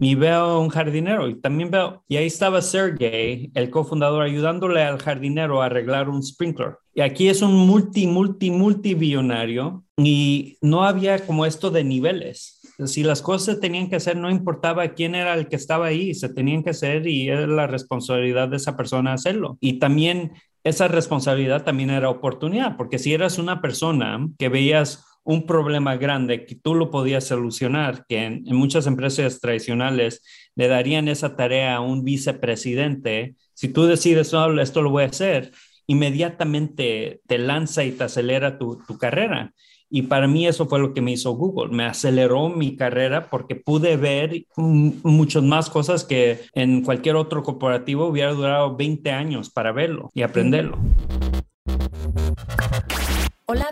Y veo un jardinero y también veo, y ahí estaba Sergey, el cofundador, ayudándole al jardinero a arreglar un sprinkler. Y aquí es un multi, multi, multibillonario y no había como esto de niveles. Si las cosas se tenían que hacer, no importaba quién era el que estaba ahí, se tenían que hacer y era la responsabilidad de esa persona hacerlo. Y también esa responsabilidad también era oportunidad, porque si eras una persona que veías un problema grande que tú lo podías solucionar, que en, muchas empresas tradicionales le darían esa tarea a un vicepresidente, si tú decides, esto lo voy a hacer, inmediatamente te lanza y te acelera tu, tu carrera. Y para mí eso fue lo que me hizo Google. Me aceleró mi carrera porque pude ver muchas más cosas que en cualquier otro corporativo hubiera durado 20 años para verlo y aprenderlo.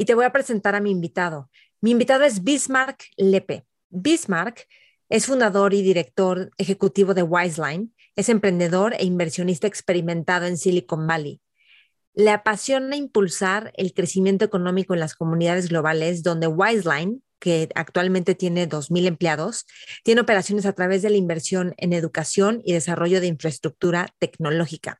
y te voy a presentar a mi invitado. Mi invitado es Bismarck Lepe. Bismarck es fundador y director ejecutivo de Wiseline, es emprendedor e inversionista experimentado en Silicon Valley. Le apasiona impulsar el crecimiento económico en las comunidades globales donde Wiseline, que actualmente tiene 2.000 empleados, tiene operaciones a través de la inversión en educación y desarrollo de infraestructura tecnológica.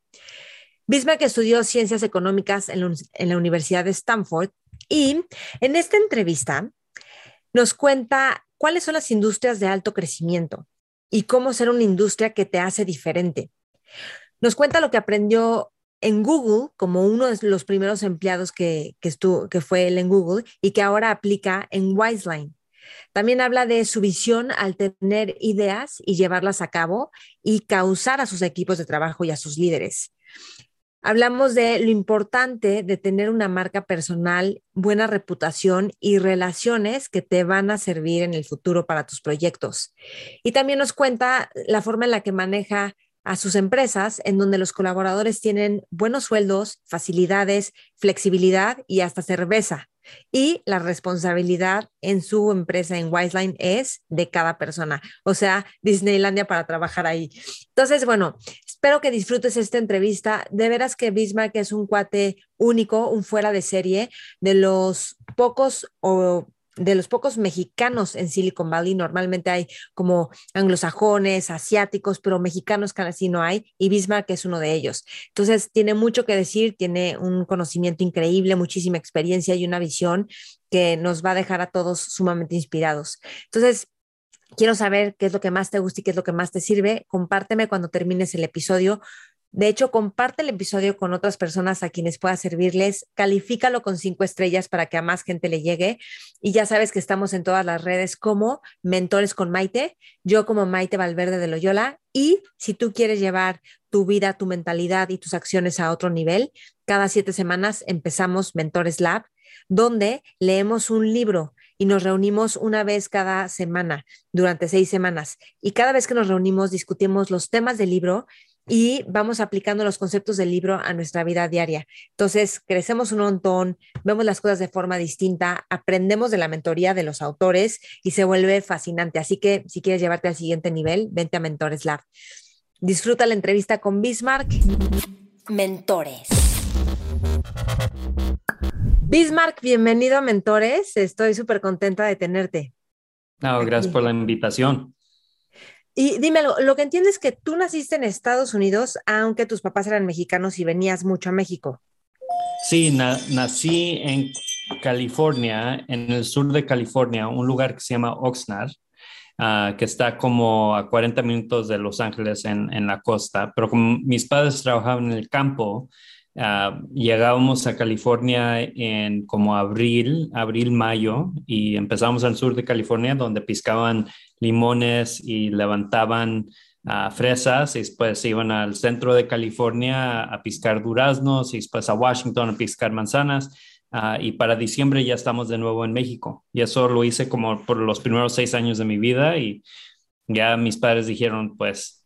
Bismarck estudió ciencias económicas en la, Universidad de Stanford y en esta entrevista nos cuenta cuáles son las industrias de alto crecimiento y cómo ser una industria que te hace diferente. Nos cuenta lo que aprendió en Google como uno de los primeros empleados que, estuvo, que fue él en Google y que ahora aplica en Wiseline. También habla de su visión al tener ideas y llevarlas a cabo y causar a sus equipos de trabajo y a sus líderes. Hablamos de lo importante de tener una marca personal, buena reputación y relaciones que te van a servir en el futuro para tus proyectos. Y también nos cuenta la forma en la que maneja a sus empresas, en donde los colaboradores tienen buenos sueldos, facilidades, flexibilidad y hasta cerveza. Y la responsabilidad en su empresa en Wiseline es de cada persona, o sea, Disneylandia para trabajar ahí. Entonces, bueno, espero que disfrutes esta entrevista. De veras que Bismarck es un cuate único, un fuera de serie, de los pocos o de los pocos mexicanos en Silicon Valley. Normalmente hay como anglosajones, asiáticos, pero mexicanos casi no hay y Bismarck es uno de ellos. Entonces, tiene mucho que decir, tiene un conocimiento increíble, muchísima experiencia y una visión que nos va a dejar a todos sumamente inspirados. Entonces, quiero saber qué es lo que más te gusta y qué es lo que más te sirve. Compárteme cuando termines el episodio de hecho, comparte el episodio con otras personas a quienes pueda servirles, califícalo con cinco estrellas para que a más gente le llegue. Y ya sabes que estamos en todas las redes como Mentores con Maite, yo como Maite Valverde de Loyola. Y si tú quieres llevar tu vida, tu mentalidad y tus acciones a otro nivel, cada siete semanas empezamos Mentores Lab, donde leemos un libro y nos reunimos una vez cada semana durante seis semanas. Y cada vez que nos reunimos discutimos los temas del libro y vamos aplicando los conceptos del libro a nuestra vida diaria. Entonces, crecemos un montón, vemos las cosas de forma distinta, aprendemos de la mentoría de los autores y se vuelve fascinante. Así que si quieres llevarte al siguiente nivel, vente a Mentores Lab. Disfruta la entrevista con Bismarck. Mentores. Bismarck, bienvenido a Mentores. Estoy súper contenta de tenerte. No, gracias por la invitación. Y dime lo que entiendes es que tú naciste en Estados Unidos, aunque tus papás eran mexicanos y venías mucho a México. Sí, nací en California, en el sur de California, un lugar que se llama Oxnard, ah, que está como a 40 minutos de Los Ángeles en, en la costa, pero como mis padres trabajaban en el campo, Uh, llegábamos a California en como abril, abril, mayo, y empezamos al sur de California donde piscaban limones y levantaban uh, fresas, y después iban al centro de California a, piscar duraznos, y después a Washington a piscar manzanas. Uh, y para diciembre ya estamos de nuevo en México. Y eso lo hice como por los primeros seis años de mi vida y ya mis padres dijeron, pues,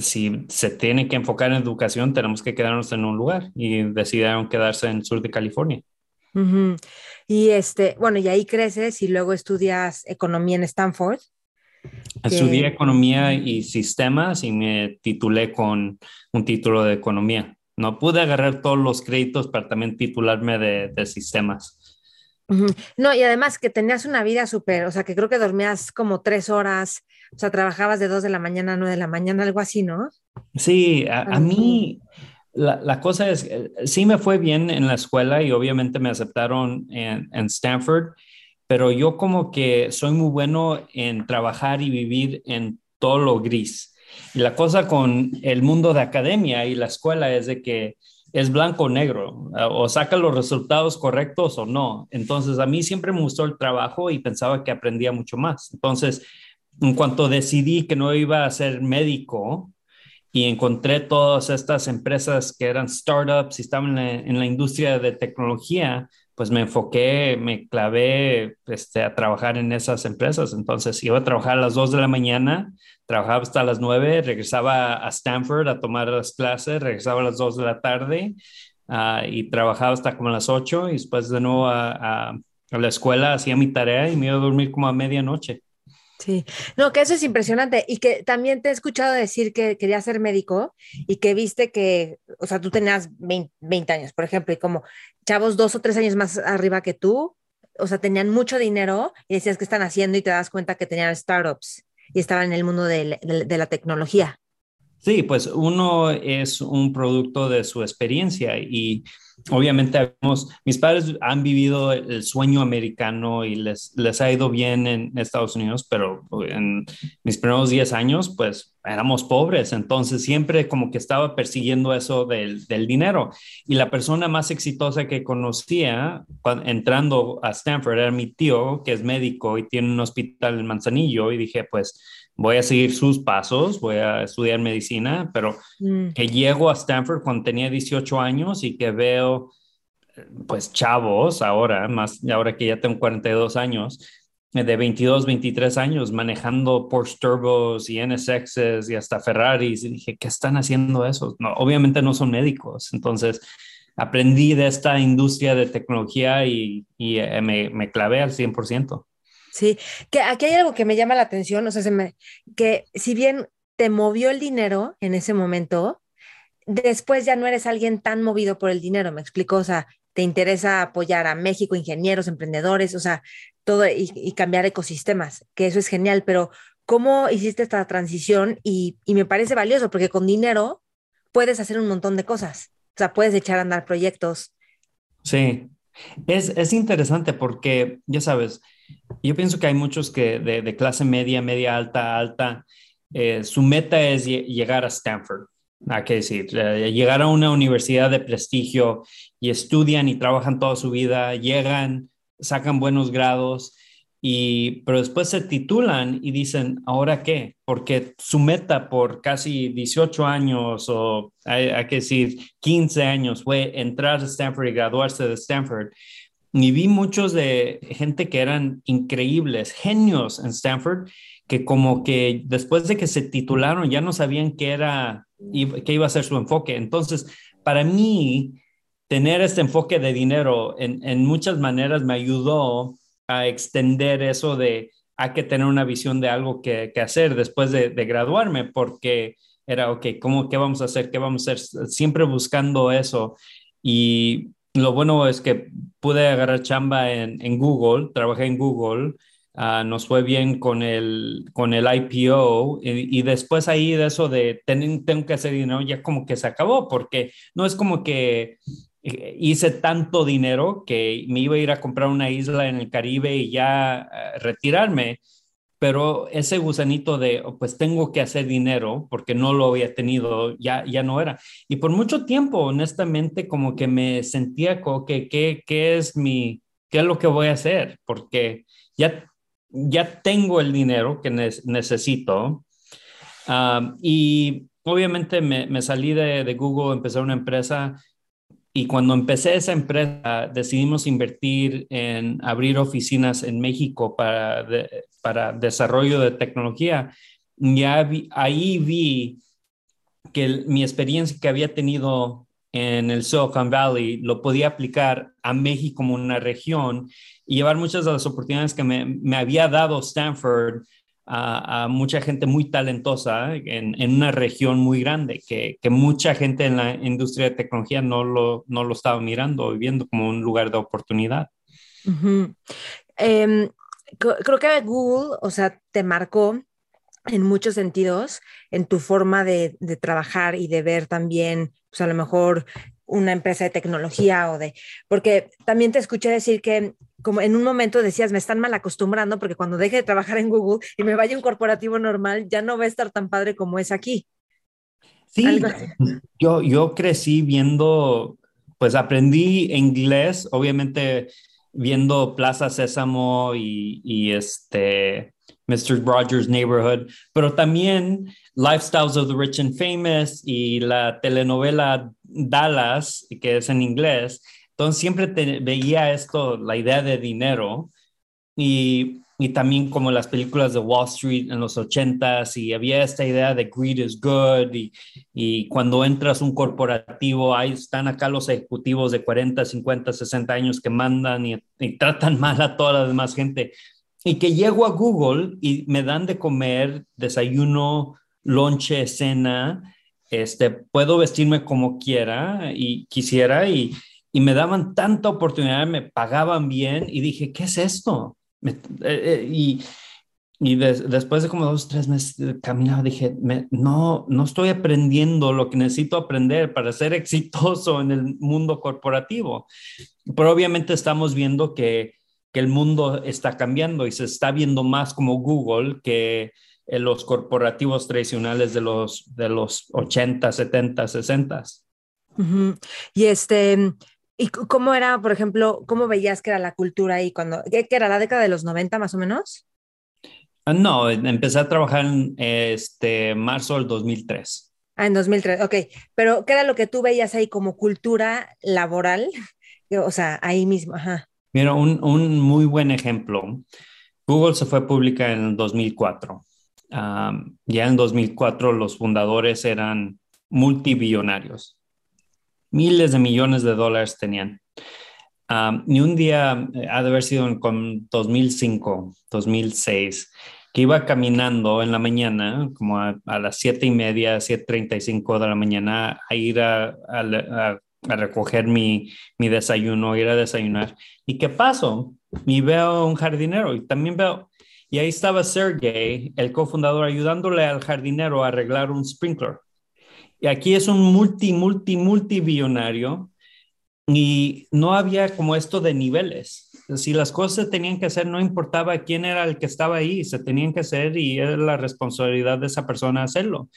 si se tiene que enfocar en educación, tenemos que quedarnos en un lugar y decidieron quedarse en el sur de California. Y este, bueno, y ahí creces y luego estudias economía en Stanford. Estudié economía y sistemas y me titulé con un título de economía. No pude agarrar todos los créditos para también titularme de, sistemas. No, y además que tenías una vida súper, o sea, que creo que dormías como tres horas, o sea, trabajabas de dos de la mañana a nueve de la mañana, algo así, ¿no? Sí, a, mí la, cosa es, sí me fue bien en la escuela y obviamente me aceptaron en, en Stanford, pero yo como que soy muy bueno en trabajar y vivir en todo lo gris. Y la cosa con el mundo de academia y la escuela es de que es blanco o negro, o saca los resultados correctos o no. Entonces, a mí siempre me gustó el trabajo y pensaba que aprendía mucho más. Entonces, en cuanto decidí que no iba a ser médico y encontré todas estas empresas que eran startups y estaban en la industria de tecnología, pues me enfoqué, me clavé este, a trabajar en esas empresas. Entonces iba a trabajar a las 2 de la mañana, trabajaba hasta las 9, regresaba a Stanford a tomar las clases, regresaba a las 2 de la tarde uh, y trabajaba hasta como las 8 y después de nuevo a, a, a la escuela hacía mi tarea y me iba a dormir como a medianoche. Sí, no, que eso es impresionante y que también te he escuchado decir que querías ser médico y que viste que, o sea, tú tenías 20, años, por ejemplo, y como chavos dos o tres años más arriba que tú, o sea, tenían mucho dinero y decías que están haciendo y te das cuenta que tenían startups y estaban en el mundo de, de la tecnología. Sí, pues uno es un producto de su experiencia y obviamente mis padres han vivido el sueño americano y les, les ha ido bien en Estados Unidos, pero en mis primeros 10 años, pues éramos pobres, entonces siempre como que estaba persiguiendo eso del, del dinero. Y la persona más exitosa que conocía entrando a Stanford era mi tío, que es médico y tiene un hospital en Manzanillo, y dije, pues voy a seguir sus pasos, voy a estudiar medicina, pero mm. que llego a Stanford cuando tenía 18 años y que veo, pues, chavos ahora, más ahora que ya tengo 42 años, eh, de 22, 23 años manejando Porsche Turbos y NSXs y hasta Ferraris. Y dije, ¿qué están haciendo eso? No, obviamente no son médicos. Entonces, aprendí de esta industria de tecnología y, y eh, me, me clavé al 100%. Sí, que aquí hay algo que me llama la atención, o sea, se me, que si bien te movió el dinero en ese momento, después ya no eres alguien tan movido por el dinero, me explico, o sea, te interesa apoyar a México, ingenieros, emprendedores, o sea, todo y, cambiar ecosistemas, que eso es genial, pero ¿cómo hiciste esta transición? Y, y me parece valioso, porque con dinero puedes hacer un montón de cosas, o sea, puedes echar a andar proyectos. Sí, es, es interesante porque, ya sabes, yo pienso que hay muchos que de, clase media, media alta, alta, eh, su meta es llegar a Stanford. Hay que decir, eh, llegar a una universidad de prestigio y estudian y trabajan toda su vida, llegan, sacan buenos grados, y, pero después se titulan y dicen, ¿ahora qué? Porque su meta por casi 18 años o hay, hay que decir 15 años fue entrar a Stanford y graduarse de Stanford y vi muchos de gente que eran increíbles, genios en Stanford, que como que después de que se titularon ya no sabían qué era, qué iba a ser su enfoque. Entonces, para mí, tener este enfoque de dinero en, en muchas maneras me ayudó a extender eso de hay que tener una visión de algo que, que hacer después de, de, graduarme, porque era, ok, ¿cómo, ¿qué vamos a hacer? ¿Qué vamos a hacer? Siempre buscando eso. Y lo bueno es que pude agarrar chamba en, Google, trabajé en Google, uh, nos fue bien con el, con el IPO y, después ahí de eso de ten, tengo que hacer dinero, ya como que se acabó, porque no es como que eh, hice tanto dinero que me iba a ir a comprar una isla en el Caribe y ya uh, retirarme pero ese gusanito de, oh, pues tengo que hacer dinero porque no lo había tenido, ya, ya no era. Y por mucho tiempo, honestamente, como que me sentía como que, ¿qué, qué es mi, qué es lo que voy a hacer? Porque ya, ya tengo el dinero que necesito. y obviamente me, me salí de, de, Google, empecé una empresa y cuando empecé esa empresa, decidimos invertir en abrir oficinas en México para, para desarrollo de tecnología. Y ahí vi que mi experiencia que había tenido en el Silicon Valley lo podía aplicar a México como una región y llevar muchas de las oportunidades que me, me había dado Stanford a, mucha gente muy talentosa en, en, una región muy grande, que, que, mucha gente en la industria de tecnología no lo, no lo estaba mirando o viendo como un lugar de oportunidad. Em, creo que Google, o sea, te marcó en muchos sentidos en tu forma de, de trabajar y de ver también, pues a lo mejor una empresa de tecnología o de, porque también te escuché decir que como en un momento decías, me están mal acostumbrando porque cuando deje de trabajar en Google y me vaya a un corporativo normal, ya no va a estar tan padre como es aquí. Sí, yo, yo crecí viendo, pues aprendí inglés, obviamente viendo Plaza Sésamo y, y este Mr. Rogers Neighborhood, pero también Lifestyles of the Rich and Famous y la telenovela Dallas, que es en inglés. Entonces siempre veía esto, la idea de dinero y, y, también como las películas de Wall Street en los ochentas y había esta idea de greed is good y, y cuando entras un corporativo, ahí están acá los ejecutivos de 40, 50, 60 años que mandan y, y tratan mal a toda la demás gente. Y que llego a Google y me dan de comer desayuno, lonche, cena, este, puedo vestirme como quiera y quisiera y, y me daban tanta oportunidad, me pagaban bien y dije, ¿qué es esto? Eh, eh, y y después de como dos, tres meses caminaba, dije, no, no estoy aprendiendo lo que necesito aprender para ser exitoso en el mundo corporativo. Pero obviamente estamos viendo que que el mundo está cambiando y se está viendo más como Google que en los corporativos tradicionales de los, de los 80, 70, 60. Y este, ¿y cómo era, por ejemplo, cómo veías que era la cultura ahí cuando, que era la década de los 90 más o menos? Ah, no, empecé a trabajar en este marzo del 2003. Ah, en 2003, ok. Pero, ¿qué era lo que tú veías ahí como cultura laboral? O sea, ahí mismo, ajá. Mira, un, un, muy buen ejemplo. Google se fue pública en el 2004. ya en 2004 los fundadores eran multibillonarios. Miles de millones de dólares tenían. y un día, eh, ha de haber sido en 2005, 2006, que iba caminando en la mañana, como a, las siete y media, 7.35 de la mañana, a ir a, a a recoger mi, mi desayuno, ir a desayunar. ¿Y qué pasó? Y veo un jardinero y también veo, y ahí estaba Sergey, el cofundador, ayudándole al jardinero a arreglar un sprinkler. Y aquí es un multi, multi, multibillonario y no había como esto de niveles. Si las cosas se tenían que hacer, no importaba quién era el que estaba ahí, se tenían que hacer y era la responsabilidad de esa persona hacerlo.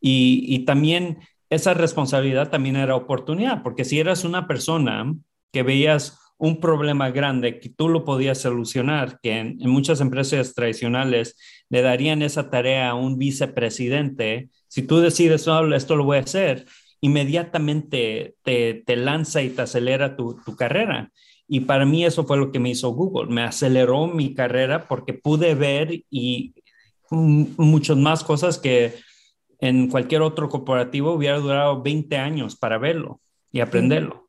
Y, y también esa responsabilidad también era oportunidad, porque si eras una persona que veías un problema grande que tú lo podías solucionar, que en, muchas empresas tradicionales le darían esa tarea a un vicepresidente, si tú decides, no, esto lo voy a hacer, inmediatamente te, lanza y te acelera tu, tu carrera. Y para mí eso fue lo que me hizo Google, me aceleró mi carrera porque pude ver y muchas más cosas que en cualquier otro corporativo hubiera durado 20 años para verlo y aprenderlo.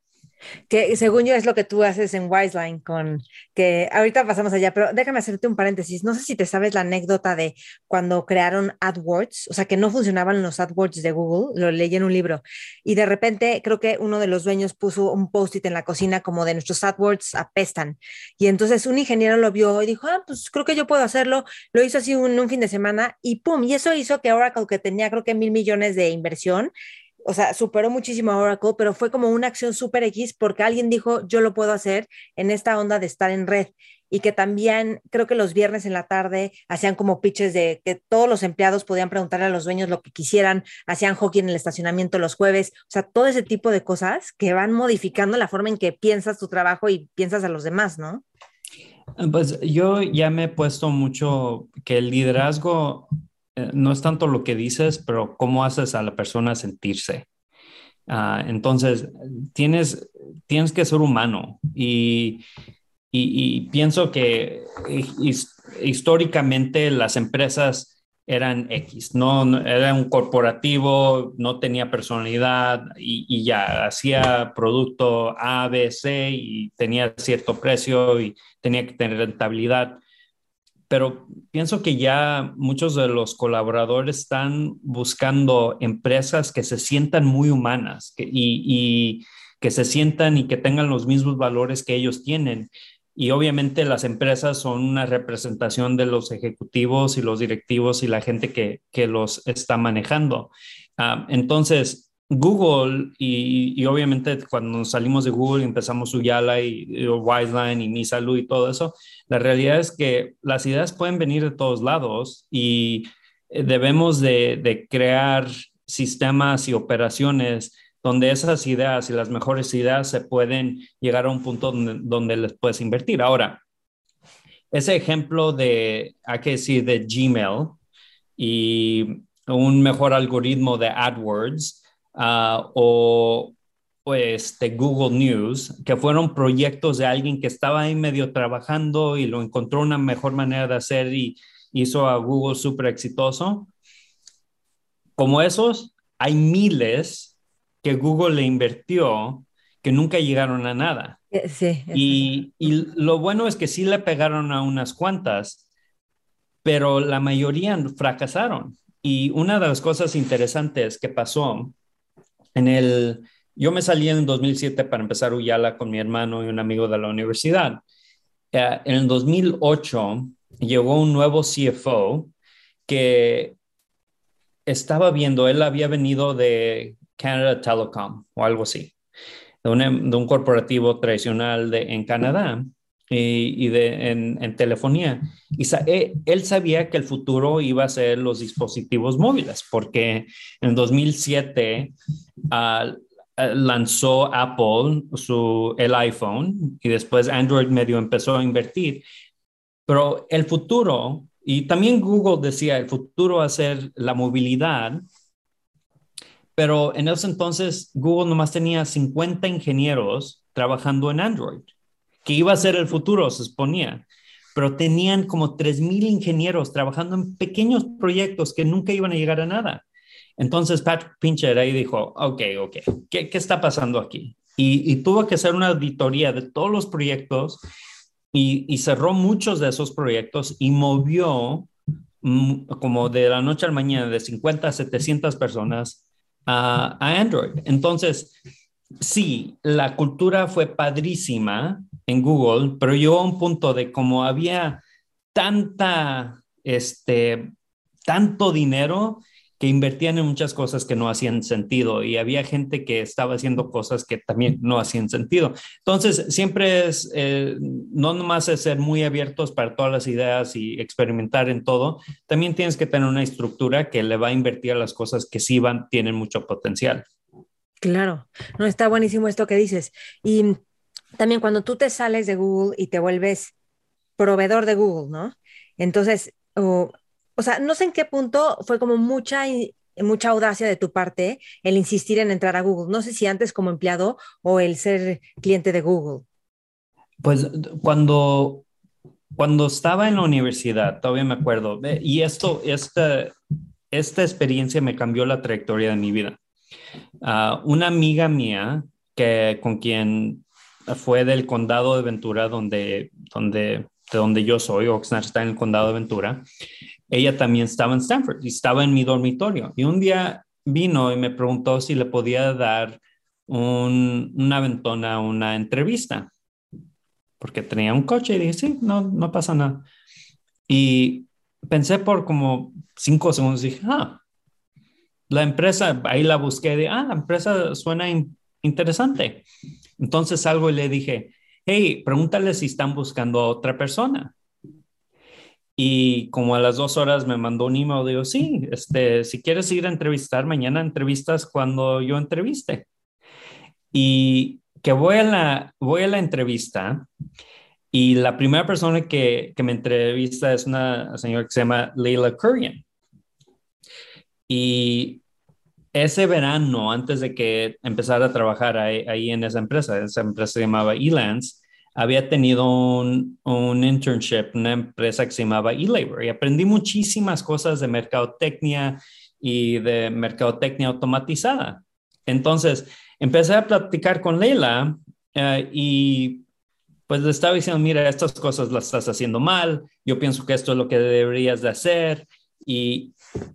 Que según yo es lo que tú haces en Wiseline con que ahorita pasamos allá, pero déjame hacerte un paréntesis. No sé si te sabes la anécdota de cuando crearon AdWords, o sea, que no funcionaban los AdWords de Google, lo leí en un libro, y de repente creo que uno de los dueños puso un post-it en la cocina como de nuestros AdWords apestan. Y entonces un ingeniero lo vio y dijo, ah, pues creo que yo puedo hacerlo. Lo hizo así un, un fin de semana y pum, y eso hizo que Oracle, que tenía creo que mil millones de inversión, o sea, superó muchísimo a Oracle, pero fue como una acción súper X porque alguien dijo, yo lo puedo hacer en esta onda de estar en red. Y que también creo que los viernes en la tarde hacían como pitches de que todos los empleados podían preguntarle a los dueños lo que quisieran, hacían hockey en el estacionamiento los jueves, o sea, todo ese tipo de cosas que van modificando la forma en que piensas tu trabajo y piensas a los demás, ¿no? Pues yo ya me he puesto mucho que el liderazgo eh, no es tanto lo que dices, pero cómo haces a la persona sentirse. Ah, entonces, tienes, tienes que ser humano y, y, pienso que históricamente las empresas eran X, no, era un corporativo, no tenía personalidad y, y, ya hacía producto A, B, C y tenía cierto precio y tenía que tener rentabilidad pero pienso que ya muchos de los colaboradores están buscando empresas que se sientan muy humanas y, que se sientan y que tengan los mismos valores que ellos tienen. Y obviamente las empresas son una representación de los ejecutivos y los directivos y la gente que, los está manejando. Ah, entonces, Google y, obviamente cuando salimos de Google y empezamos Uyala y, y Wiseline y Mi Salud y todo eso, la realidad es que las ideas pueden venir de todos lados y eh, debemos de, crear sistemas y operaciones donde esas ideas y las mejores ideas se pueden llegar a un punto donde, donde les puedes invertir. Ahora, ese ejemplo de, hay que decir, de Gmail y un mejor algoritmo de AdWords, Ah, o de Google News, que fueron proyectos de alguien que estaba ahí medio trabajando y lo encontró una mejor manera de hacer y hizo a Google súper exitoso. Como esos, hay miles que Google le invirtió que nunca llegaron a nada. Eh, sí. Y, y lo bueno es que sí le pegaron a unas cuantas, pero la mayoría fracasaron. Y una de las cosas interesantes que pasó en el, yo me salí en 2007 para empezar Uyala con mi hermano y un amigo de la universidad. Eh, en el 2008 llegó un nuevo CFO que estaba viendo, él había venido de Canada Telecom o algo así, de un, corporativo tradicional de, en Canadá y, de, en, telefonía. Eh, él sabía que el futuro iba a ser los dispositivos móviles, porque en 2007 ah, ah, lanzó Apple su, el iPhone y después Android medio empezó a invertir. Pero el futuro, y también Google decía, el futuro va a ser la movilidad, pero en ese entonces Google nomás tenía 50 ingenieros trabajando en Android que iba a ser el futuro, se exponía, pero tenían como 3.000 ingenieros trabajando en pequeños proyectos que nunca iban a llegar a nada. Entonces Patrick Pincher ahí dijo, ok, ok, ¿qué, qué está pasando aquí? Y, tuvo que hacer una auditoría de todos los proyectos y, cerró muchos de esos proyectos y movió mm, como de la noche a la mañana de 50 a 700 personas a Android. Entonces, sí, la cultura fue padrísima en Google, pero llegó a un punto de como había tanta, este, tanto dinero que invertían en muchas cosas que no hacían sentido y había gente que estaba haciendo cosas que también no hacían sentido. Entonces, siempre es, eh, no nomás es ser muy abiertos para todas las ideas y experimentar en todo, también tienes que tener una estructura que le va a invertir a las cosas que sí van, tienen mucho potencial. Claro, no está buenísimo esto que dices. Y también cuando tú te sales de Google y te vuelves proveedor de Google, ¿no? Entonces, o, sea, no sé en qué punto fue como mucha, mucha audacia de tu parte el insistir en entrar a Google. No sé si antes como empleado o el ser cliente de Google. Pues cuando, cuando estaba en la universidad, todavía me acuerdo, y esto, esta, esta experiencia me cambió la trayectoria de mi vida. Ah, una amiga mía que con quien fue del condado de Ventura, donde, donde, de donde yo soy, Oxnard está en el condado de Ventura, ella también estaba en Stanford y estaba en mi dormitorio. Y un día vino y me preguntó si le podía dar un, una ventona, una entrevista, porque tenía un coche y dije, sí, no, no pasa nada. Y pensé por como cinco segundos, dije, ah, la empresa, ahí la busqué, de, ah, la empresa suena interesante. Entonces salgo y le dije, hey, pregúntale si están buscando a otra persona. Y como a las dos horas me mandó un email, digo, sí, este, si quieres ir a entrevistar, mañana entrevistas cuando yo entreviste. Y que voy a la, voy a la entrevista y la primera persona que, que me entrevista es una señora que se llama Leila Kurian. Y ese verano, antes de que empezara a trabajar ahí, en esa empresa, esa empresa se llamaba Elance, había tenido un, un internship, una empresa que se llamaba eLabor y aprendí muchísimas cosas de mercadotecnia y de mercadotecnia automatizada. Entonces, empecé a platicar con Leila eh, y pues le estaba diciendo, mira, estas cosas las estás haciendo mal, yo pienso que esto es lo que deberías de hacer y,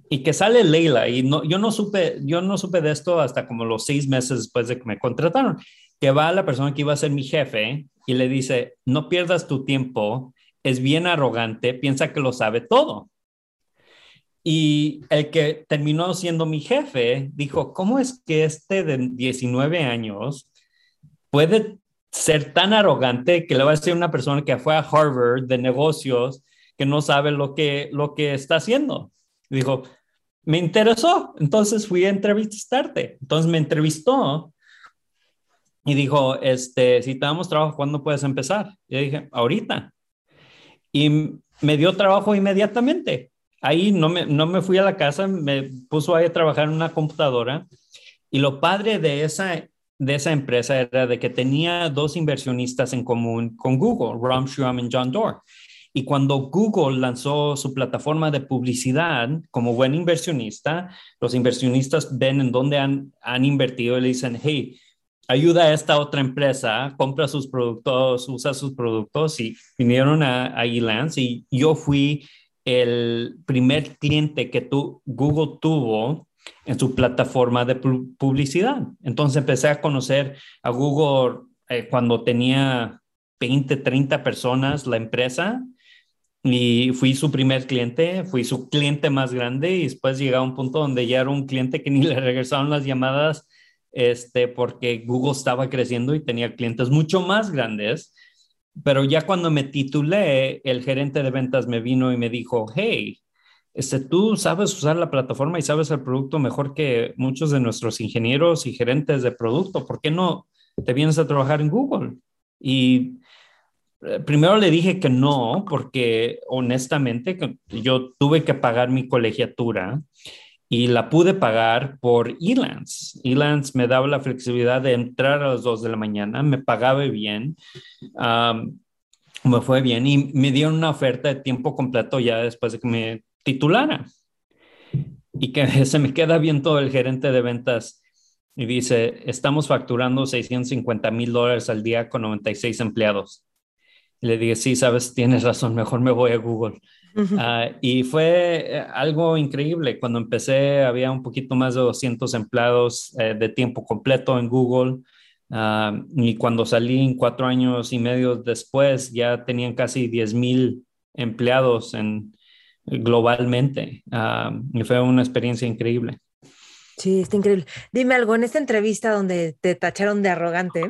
y que sale Leila y no, yo no supe, yo no supe de esto hasta como los seis meses después de que me contrataron, que va la persona que iba a ser mi jefe y le dice, no pierdas tu tiempo, es bien arrogante, piensa que lo sabe todo. Y el que terminó siendo mi jefe dijo, ¿cómo es que este de 19 años puede ser tan arrogante que le va a decir una persona que fue a Harvard de negocios que no sabe lo que, lo que está haciendo? Dijo, me interesó, entonces fui a entrevistarte. Entonces me entrevistó y dijo, este, si te damos trabajo, ¿cuándo puedes empezar? Y dije, ahorita. Y me dio trabajo inmediatamente ahí no me, no me fui a la casa, me puso ahí a trabajar en una computadora. Y lo padre de esa, de esa empresa era de que tenía dos inversionistas en común con Google, Ram Shum y John Doerr. Y cuando Google lanzó su plataforma de publicidad como buen inversionista, los inversionistas ven en dónde han, han invertido y le dicen, hey, ayuda a esta otra empresa, compra sus productos, usa sus productos y vinieron a, a Elance y yo fui el primer cliente que tu, Google tuvo en su plataforma de publicidad. Entonces empecé a conocer a Google eh, cuando tenía 20, 30 personas la empresa y fui su primer cliente, fui su cliente más grande y después llegué a un punto donde ya era un cliente que ni le regresaron las llamadas este, porque Google estaba creciendo y tenía clientes mucho más grandes pero ya cuando me titulé, el gerente de ventas me vino y me dijo, hey, este, tú sabes usar la plataforma y sabes el producto mejor que muchos de nuestros ingenieros y gerentes de producto, ¿por qué no te vienes a trabajar en Google? Y primero le dije que no, porque honestamente yo tuve que pagar mi colegiatura y la pude pagar por Elance. Elance me daba la flexibilidad de entrar a las 2 de la mañana, me pagaba bien, me fue bien y me dieron una oferta de tiempo completo ya después de que me titulara. Y que se me queda bien todo el gerente de ventas y dice, estamos facturando 650 mil dólares al día con 96 empleados. Y le dije, sí, sabes, tienes razón, mejor me voy a Google. Ah, y fue eh, algo increíble. Cuando empecé había un poquito más de 200 empleados eh, de tiempo completo en Google. Ah, y cuando salí cuatro años y medio después ya tenían casi 10 mil empleados en, globalmente. Ah, y fue una experiencia increíble. Sí, está increíble. Dime algo, en esta entrevista donde te tacharon de arrogante,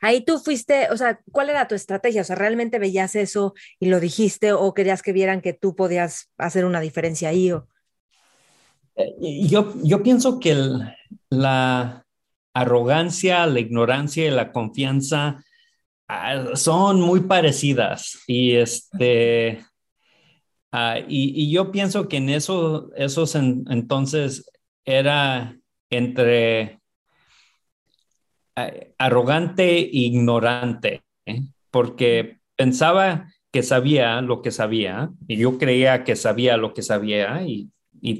Ahí tú fuiste, o sea, ¿cuál era tu estrategia? O sea, ¿realmente veías eso y lo dijiste o querías que vieran que tú podías hacer una diferencia ahí? Eh, yo, yo pienso que la arrogancia, la ignorancia y la confianza ah, son muy parecidas y este... Ah, y, yo pienso que en eso, esos entonces era entre arrogante e ignorante, ¿eh? porque pensaba que sabía lo que sabía y yo creía que sabía lo que sabía y,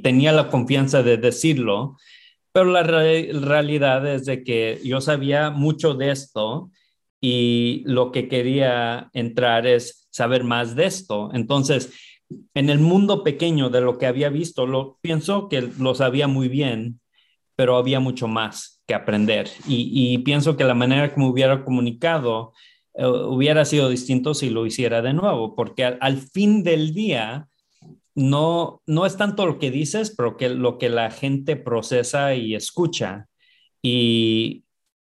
tenía la confianza de decirlo, pero la realidad es de que yo sabía mucho de esto y lo que quería entrar es saber más de esto. Entonces, en el mundo pequeño de lo que había visto, lo pienso que lo sabía muy bien, pero había mucho más que aprender. Y, pienso que la manera me hubiera comunicado eh, hubiera sido distinto si lo hiciera de nuevo, porque al, fin del día no, no es tanto lo que dices, pero que lo que la gente procesa y escucha. Y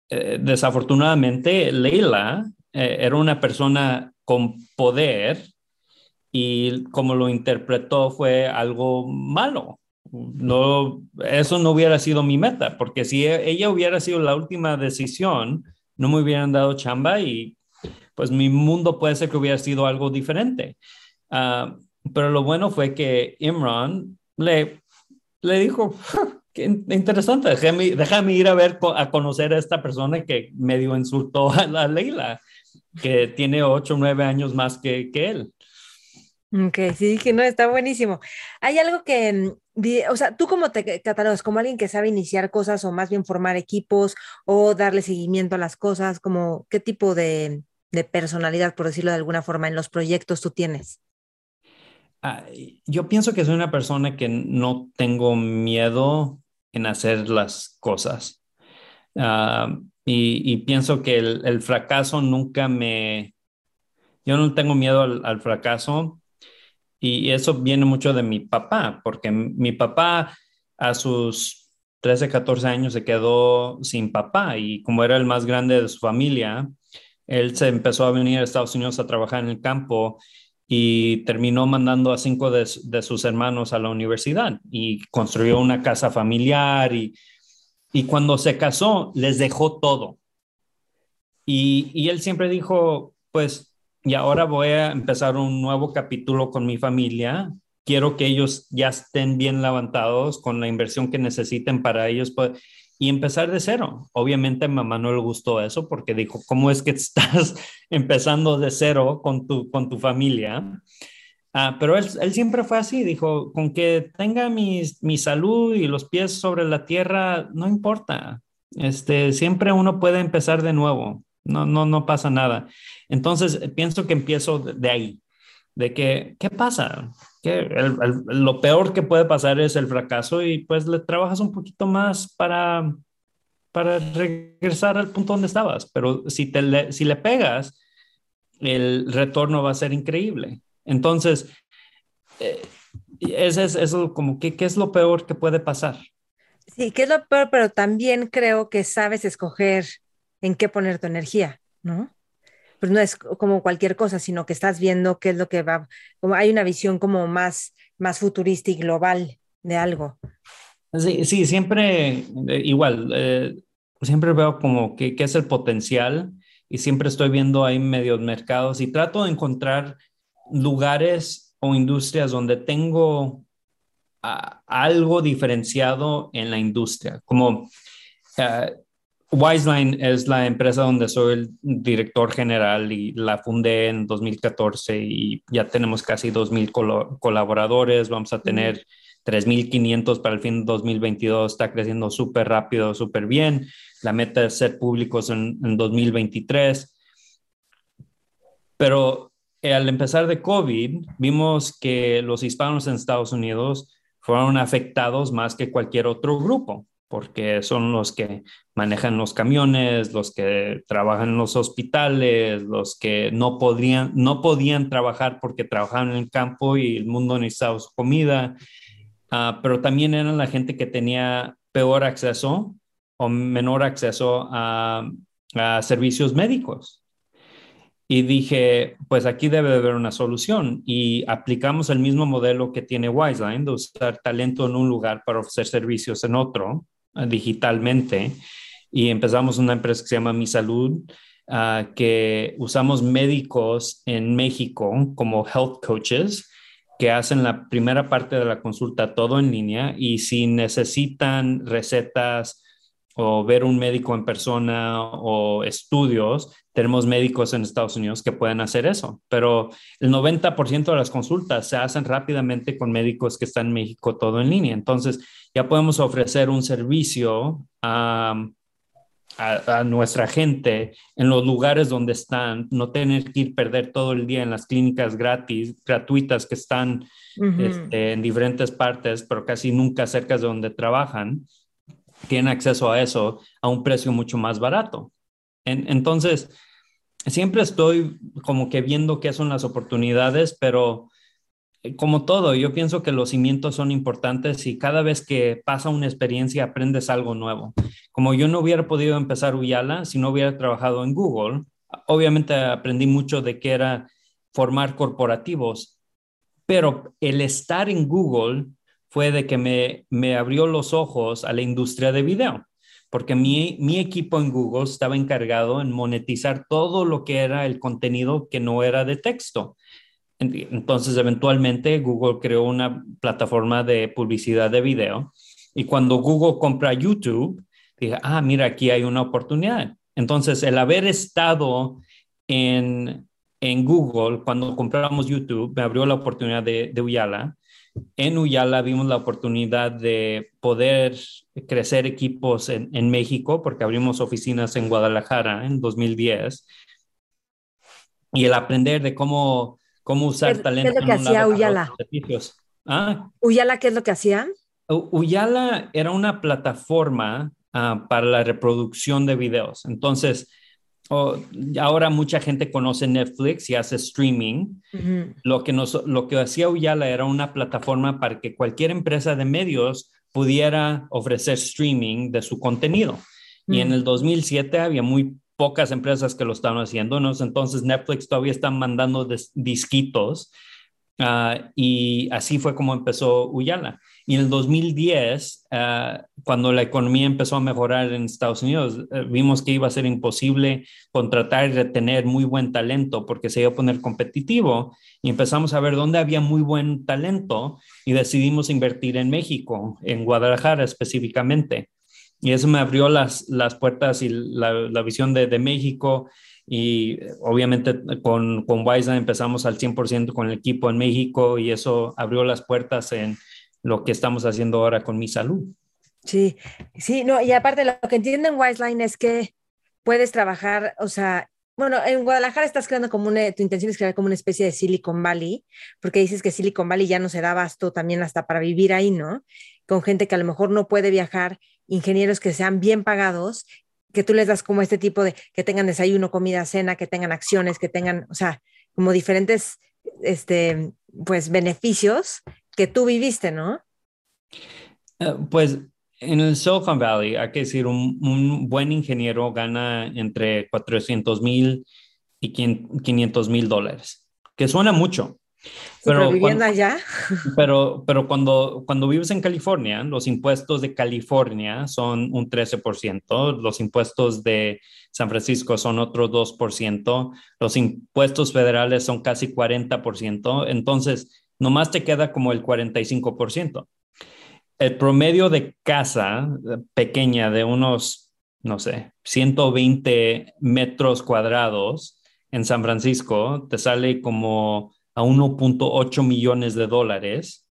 eh, desafortunadamente, Leila eh, era una persona con poder y como lo interpretó fue algo malo no, eso no hubiera sido mi meta, porque si e, ella hubiera sido la última decisión, no me hubieran dado chamba y pues mi mundo puede ser que hubiera sido algo diferente. Ah, pero lo bueno fue que Imran le, le dijo, Qué interesante, déjame, déjame, ir a ver, a conocer a esta persona que medio insultó a la Leila, que tiene ocho o nueve años más que, que él. Ok, sí, que no, está buenísimo. Hay algo que, mm, o sea, tú como te catalogas, como alguien que sabe iniciar cosas o más bien formar equipos o darle seguimiento a las cosas, como qué tipo de, de personalidad, por decirlo de alguna forma, en los proyectos tú tienes. Ah, yo pienso que soy una persona que no tengo miedo en hacer las cosas. Ah, y, pienso que el, fracaso nunca me... Yo no tengo miedo al, fracaso y eso viene mucho de mi papá, porque mi papá a sus 13, 14 años se quedó sin papá y como era el más grande de su familia, él se empezó a venir a Estados Unidos a trabajar en el campo y terminó mandando a cinco de, sus hermanos a la universidad y construyó una casa familiar y, y cuando se casó les dejó todo. Y, y, él siempre dijo, pues, y ahora voy a empezar un nuevo capítulo con mi familia. Quiero que ellos ya estén bien levantados con la inversión que necesiten para ellos. Pues, y empezar de cero. Obviamente a mamá no le gustó eso porque dijo, ¿cómo es que estás empezando de cero con tu, con tu familia? Ah, pero él, él, siempre fue así, dijo, con que tenga mi, mi, salud y los pies sobre la tierra, no importa. Este, siempre uno puede empezar de nuevo, no, no, no pasa nada. Entonces, pienso que empiezo de ahí, de que, ¿qué pasa? que lo peor que puede pasar es el fracaso y pues le trabajas un poquito más para, para regresar al punto donde estabas. Pero si, te le, si le pegas, el retorno va a ser increíble. Entonces, eh, ese es eso como que, ¿qué es lo peor que puede pasar? Sí, ¿qué es lo peor? Pero también creo que sabes escoger en qué poner tu energía, ¿no? pues no es como cualquier cosa, sino que estás viendo qué es lo que va, como hay una visión como más, más futurista y global de algo. Sí, sí siempre eh, igual, eh, siempre veo como que, es el potencial y siempre estoy viendo ahí medios mercados y trato de encontrar lugares o industrias donde tengo algo diferenciado en la industria, como uh, Wiseline es la empresa donde soy el director general y la fundé en 2014 y ya tenemos casi 2.000 colaboradores, vamos a tener 3.500 para el fin de 2022, está creciendo súper rápido, súper bien. La meta es ser públicos en, en 2023. Pero al empezar de COVID, vimos que los hispanos en Estados Unidos fueron afectados más que cualquier otro grupo porque son los que manejan los camiones, los que trabajan en los hospitales, los que no podían, no podían trabajar porque trabajaban en el campo y el mundo necesitaba su comida, uh, pero también eran la gente que tenía peor acceso o menor acceso a, a servicios médicos. Y dije, pues aquí debe de haber una solución. Y aplicamos el mismo modelo que tiene Wiseline, de usar talento en un lugar para ofrecer servicios en otro digitalmente y empezamos una empresa que se llama Mi Salud, ah, que usamos médicos en México como health coaches que hacen la primera parte de la consulta todo en línea y si necesitan recetas o ver un médico en persona o estudios, tenemos médicos en Estados Unidos que pueden hacer eso, pero el 90% de las consultas se hacen rápidamente con médicos que están en México todo en línea. Entonces, ya podemos ofrecer un servicio a, a, nuestra gente en los lugares donde están, no tener que ir perder todo el día en las clínicas gratis, gratuitas que están este, en diferentes partes, pero casi nunca cerca de donde trabajan, tienen acceso a eso a un precio mucho más barato. entonces, siempre estoy como que viendo qué son las oportunidades, pero eh, como todo, yo pienso que los cimientos son importantes y cada vez que pasa una experiencia aprendes algo nuevo. Como yo no hubiera podido empezar Uyala si no hubiera trabajado en Google, obviamente aprendí mucho de qué era formar corporativos, pero el estar en Google fue de que me, me abrió los ojos a la industria de video, porque mi, mi equipo en Google estaba encargado en monetizar todo lo que era el contenido que no era de texto. Entonces, eventualmente Google creó una plataforma de publicidad de video Y cuando Google compra YouTube, dije, ah, mira, aquí hay una oportunidad. Entonces, el haber estado en, en Google cuando compramos YouTube me abrió la oportunidad de, de Uyala. En Uyala vimos la oportunidad de poder crecer equipos en, en, México porque abrimos oficinas en Guadalajara en 2010 y el aprender de cómo, cómo usar ¿Qué, talento. ¿Qué es lo que hacía Uyala? ¿Ah? ¿Uyala qué es lo que hacía? Uyala era una plataforma uh, para la reproducción de videos. Entonces, oh, ahora mucha gente conoce Netflix y hace streaming. Uh -huh. lo, que nos, lo que hacía Uyala era una plataforma para que cualquier empresa de medios pudiera ofrecer streaming de su contenido. Uh -huh. Y en el 2007 había muy pocas empresas que lo estaban haciendo, ¿no? entonces Netflix todavía está mandando disquitos uh, y así fue como empezó Uyala. Y en el 2010, uh, cuando la economía empezó a mejorar en Estados Unidos, uh, vimos que iba a ser imposible contratar y retener muy buen talento porque se iba a poner competitivo y empezamos a ver dónde había muy buen talento y decidimos invertir en México, en Guadalajara específicamente. Y eso me abrió las, las puertas y la, la visión de, de, México. Y obviamente con, con Wiseline empezamos al 100% con el equipo en México y eso abrió las puertas en lo que estamos haciendo ahora con mi salud. Sí, sí, no, y aparte lo que entiendo en Wiseline es que puedes trabajar, o sea, bueno, en Guadalajara estás creando como una, tu intención es crear como una especie de Silicon Valley, porque dices que Silicon Valley ya no se da abasto también hasta para vivir ahí, ¿no? Con gente que a lo mejor no puede viajar, ingenieros que sean bien pagados, que tú les das como este tipo de, que tengan desayuno, comida, cena, que tengan acciones, que tengan, o sea, como diferentes, este, pues, beneficios que tú viviste, ¿no? Uh, pues en el Silicon Valley, hay que decir, un, un buen ingeniero gana entre 400 mil y 500 mil dólares, que suena mucho. Pero, pero viviendo allá. Pero, pero cuando, cuando vives en California, los impuestos de California son un 13%, los impuestos de San Francisco son otro 2%, los impuestos federales son casi 40%, entonces nomás te queda como el 45% el promedio de casa pequeña de unos, no sé, 120 metros cuadrados en San Francisco te sale como a 1.8 millones de dólares.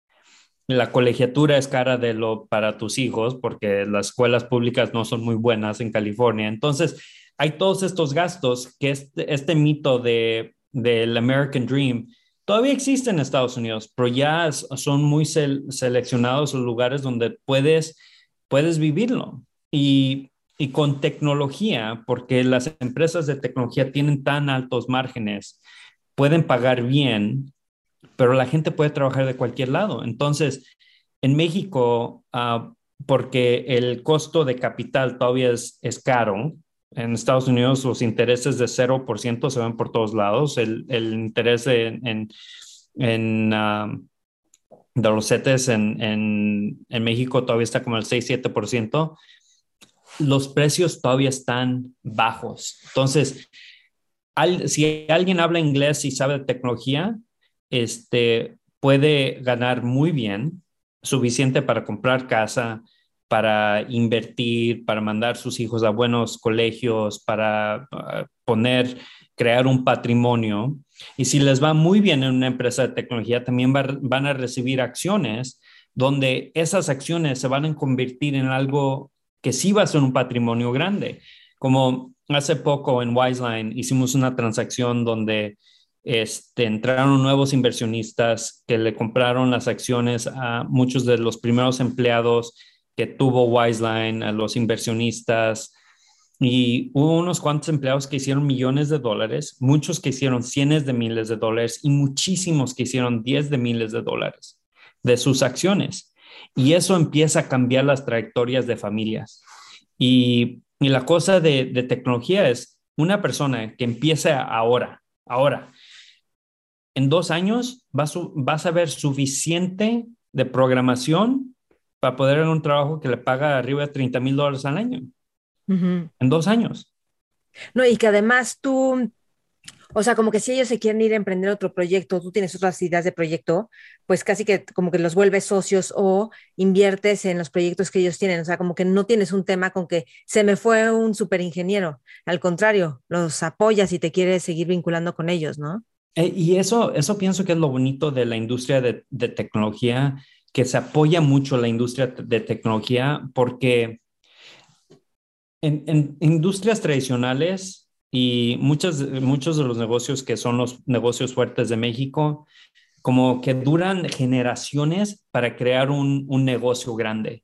La colegiatura es cara de lo para tus hijos porque las escuelas públicas no son muy buenas en California. Entonces, hay todos estos gastos que este, este mito de del American Dream todavía existe en Estados Unidos, pero ya son muy se seleccionados los lugares donde puedes, puedes vivirlo. Y, y, con tecnología, porque las empresas de tecnología tienen tan altos márgenes, pueden pagar bien, pero la gente puede trabajar de cualquier lado. Entonces, en México, uh, porque el costo de capital todavía es, es caro, en Estados Unidos los intereses de 0% se ven por todos lados. El, el interés en, en, en uh, de los CETES en, en, en, México todavía está como el 6-7%. Los precios todavía están bajos. Entonces, al, si alguien habla inglés y sabe de tecnología, este, puede ganar muy bien, suficiente para comprar casa, para invertir, para mandar sus hijos a buenos colegios, para uh, poner, crear un patrimonio. Y si les va muy bien en una empresa de tecnología, también va, van a recibir acciones donde esas acciones se van a convertir en algo que sí va a ser un patrimonio grande. Como hace poco en Wiseline hicimos una transacción donde este, entraron nuevos inversionistas que le compraron las acciones a muchos de los primeros empleados que tuvo Wiseline, a los inversionistas, y hubo unos cuantos empleados que hicieron millones de dólares, muchos que hicieron cientos de miles de dólares y muchísimos que hicieron diez de miles de dólares de sus acciones. Y eso empieza a cambiar las trayectorias de familias. Y, y la cosa de, de, tecnología es una persona que empieza ahora, ahora, en dos años vas, vas a ver suficiente de programación para poder en un trabajo que le paga arriba de 30 mil dólares al año. Uh -huh. En dos años. No, y que además tú, O sea, como que si ellos se quieren ir a emprender otro proyecto, tú tienes otras ideas de proyecto, pues casi que como que los vuelves socios o inviertes en los proyectos que ellos tienen. O sea, como que no tienes un tema con que se me fue un super ingeniero. Al contrario, los apoyas y te quieres seguir vinculando con ellos, ¿no? Eh, y eso, eso pienso que es lo bonito de la industria de, de tecnología, que se apoya mucho la industria de tecnología porque en, industrias tradicionales, y muchos, muchos de los negocios que son los negocios fuertes de México, como que duran generaciones para crear un, un negocio grande.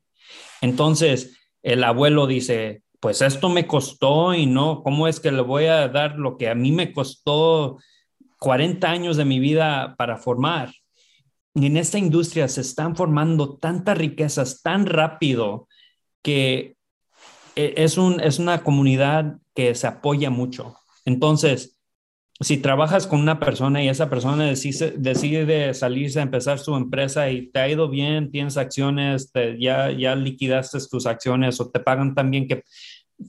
Entonces, el abuelo dice, pues esto me costó y no, ¿cómo es que le voy a dar lo que a mí me costó 40 años de mi vida para formar? En esta industria se están formando tantas riquezas tan rápido que e, es, un, es una comunidad que se apoya mucho. Entonces, si trabajas con una persona y esa persona decide, decide salirse a empezar su empresa y te ha ido bien, tienes acciones, ya, ya liquidaste tus acciones o te pagan tan bien que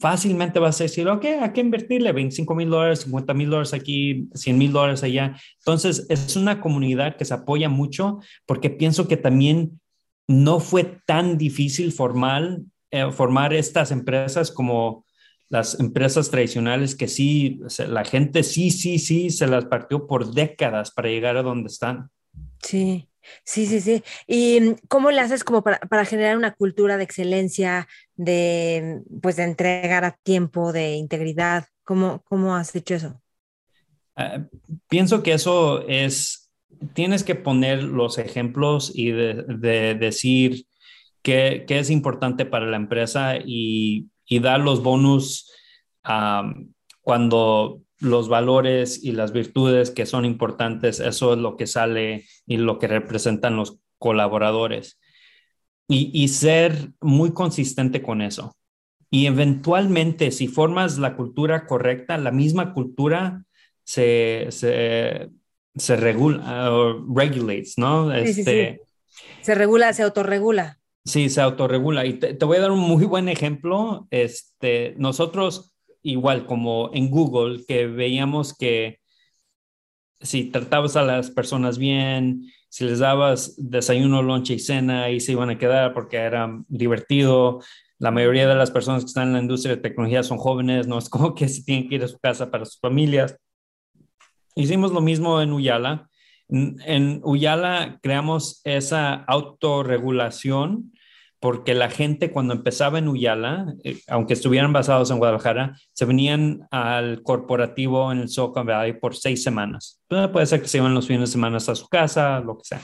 fácilmente vas a decir, ok, hay que invertirle 25 mil dólares, 50 mil dólares aquí, 100 mil dólares allá. Entonces, es una comunidad que se apoya mucho porque pienso que también no fue tan difícil formar, eh, formar estas empresas como las empresas tradicionales que sí, la gente sí, sí, sí, se las partió por décadas para llegar a donde están. Sí, sí, sí, sí. ¿Y mm, cómo le haces como para, generar una cultura de excelencia, de, pues, de entregar a tiempo, de integridad? ¿Cómo, cómo has hecho eso? Ah, pienso que eso es, tienes que poner los ejemplos y de, decir qué, qué, es importante para la empresa y y dar los bonus cuando los valores y las virtudes que son importantes, eso es lo que sale y lo que representan los colaboradores. Y, ser muy consistente con eso. Y eventualmente, si formas la cultura correcta, la misma cultura se, se, se regula, regulates, ¿no? este, Se regula, se autorregula. Sí, se autorregula. Y te, voy a dar un muy buen ejemplo. Este, nosotros, igual como en Google, que veíamos que si tratabas a las personas bien, si les dabas desayuno, lonche y cena, y se iban a quedar porque era divertido. La mayoría de las personas que están en la industria de tecnología son jóvenes, no es como que se tienen que ir a su casa para sus familias. Hicimos lo mismo en Uyala en Uyala creamos esa autorregulación porque la gente cuando empezaba en Uyala, eh, aunque estuvieran basados en Guadalajara, se venían al corporativo en el Silicon Valley por seis semanas. puede ser que se iban los fines de semana a su casa, lo que sea.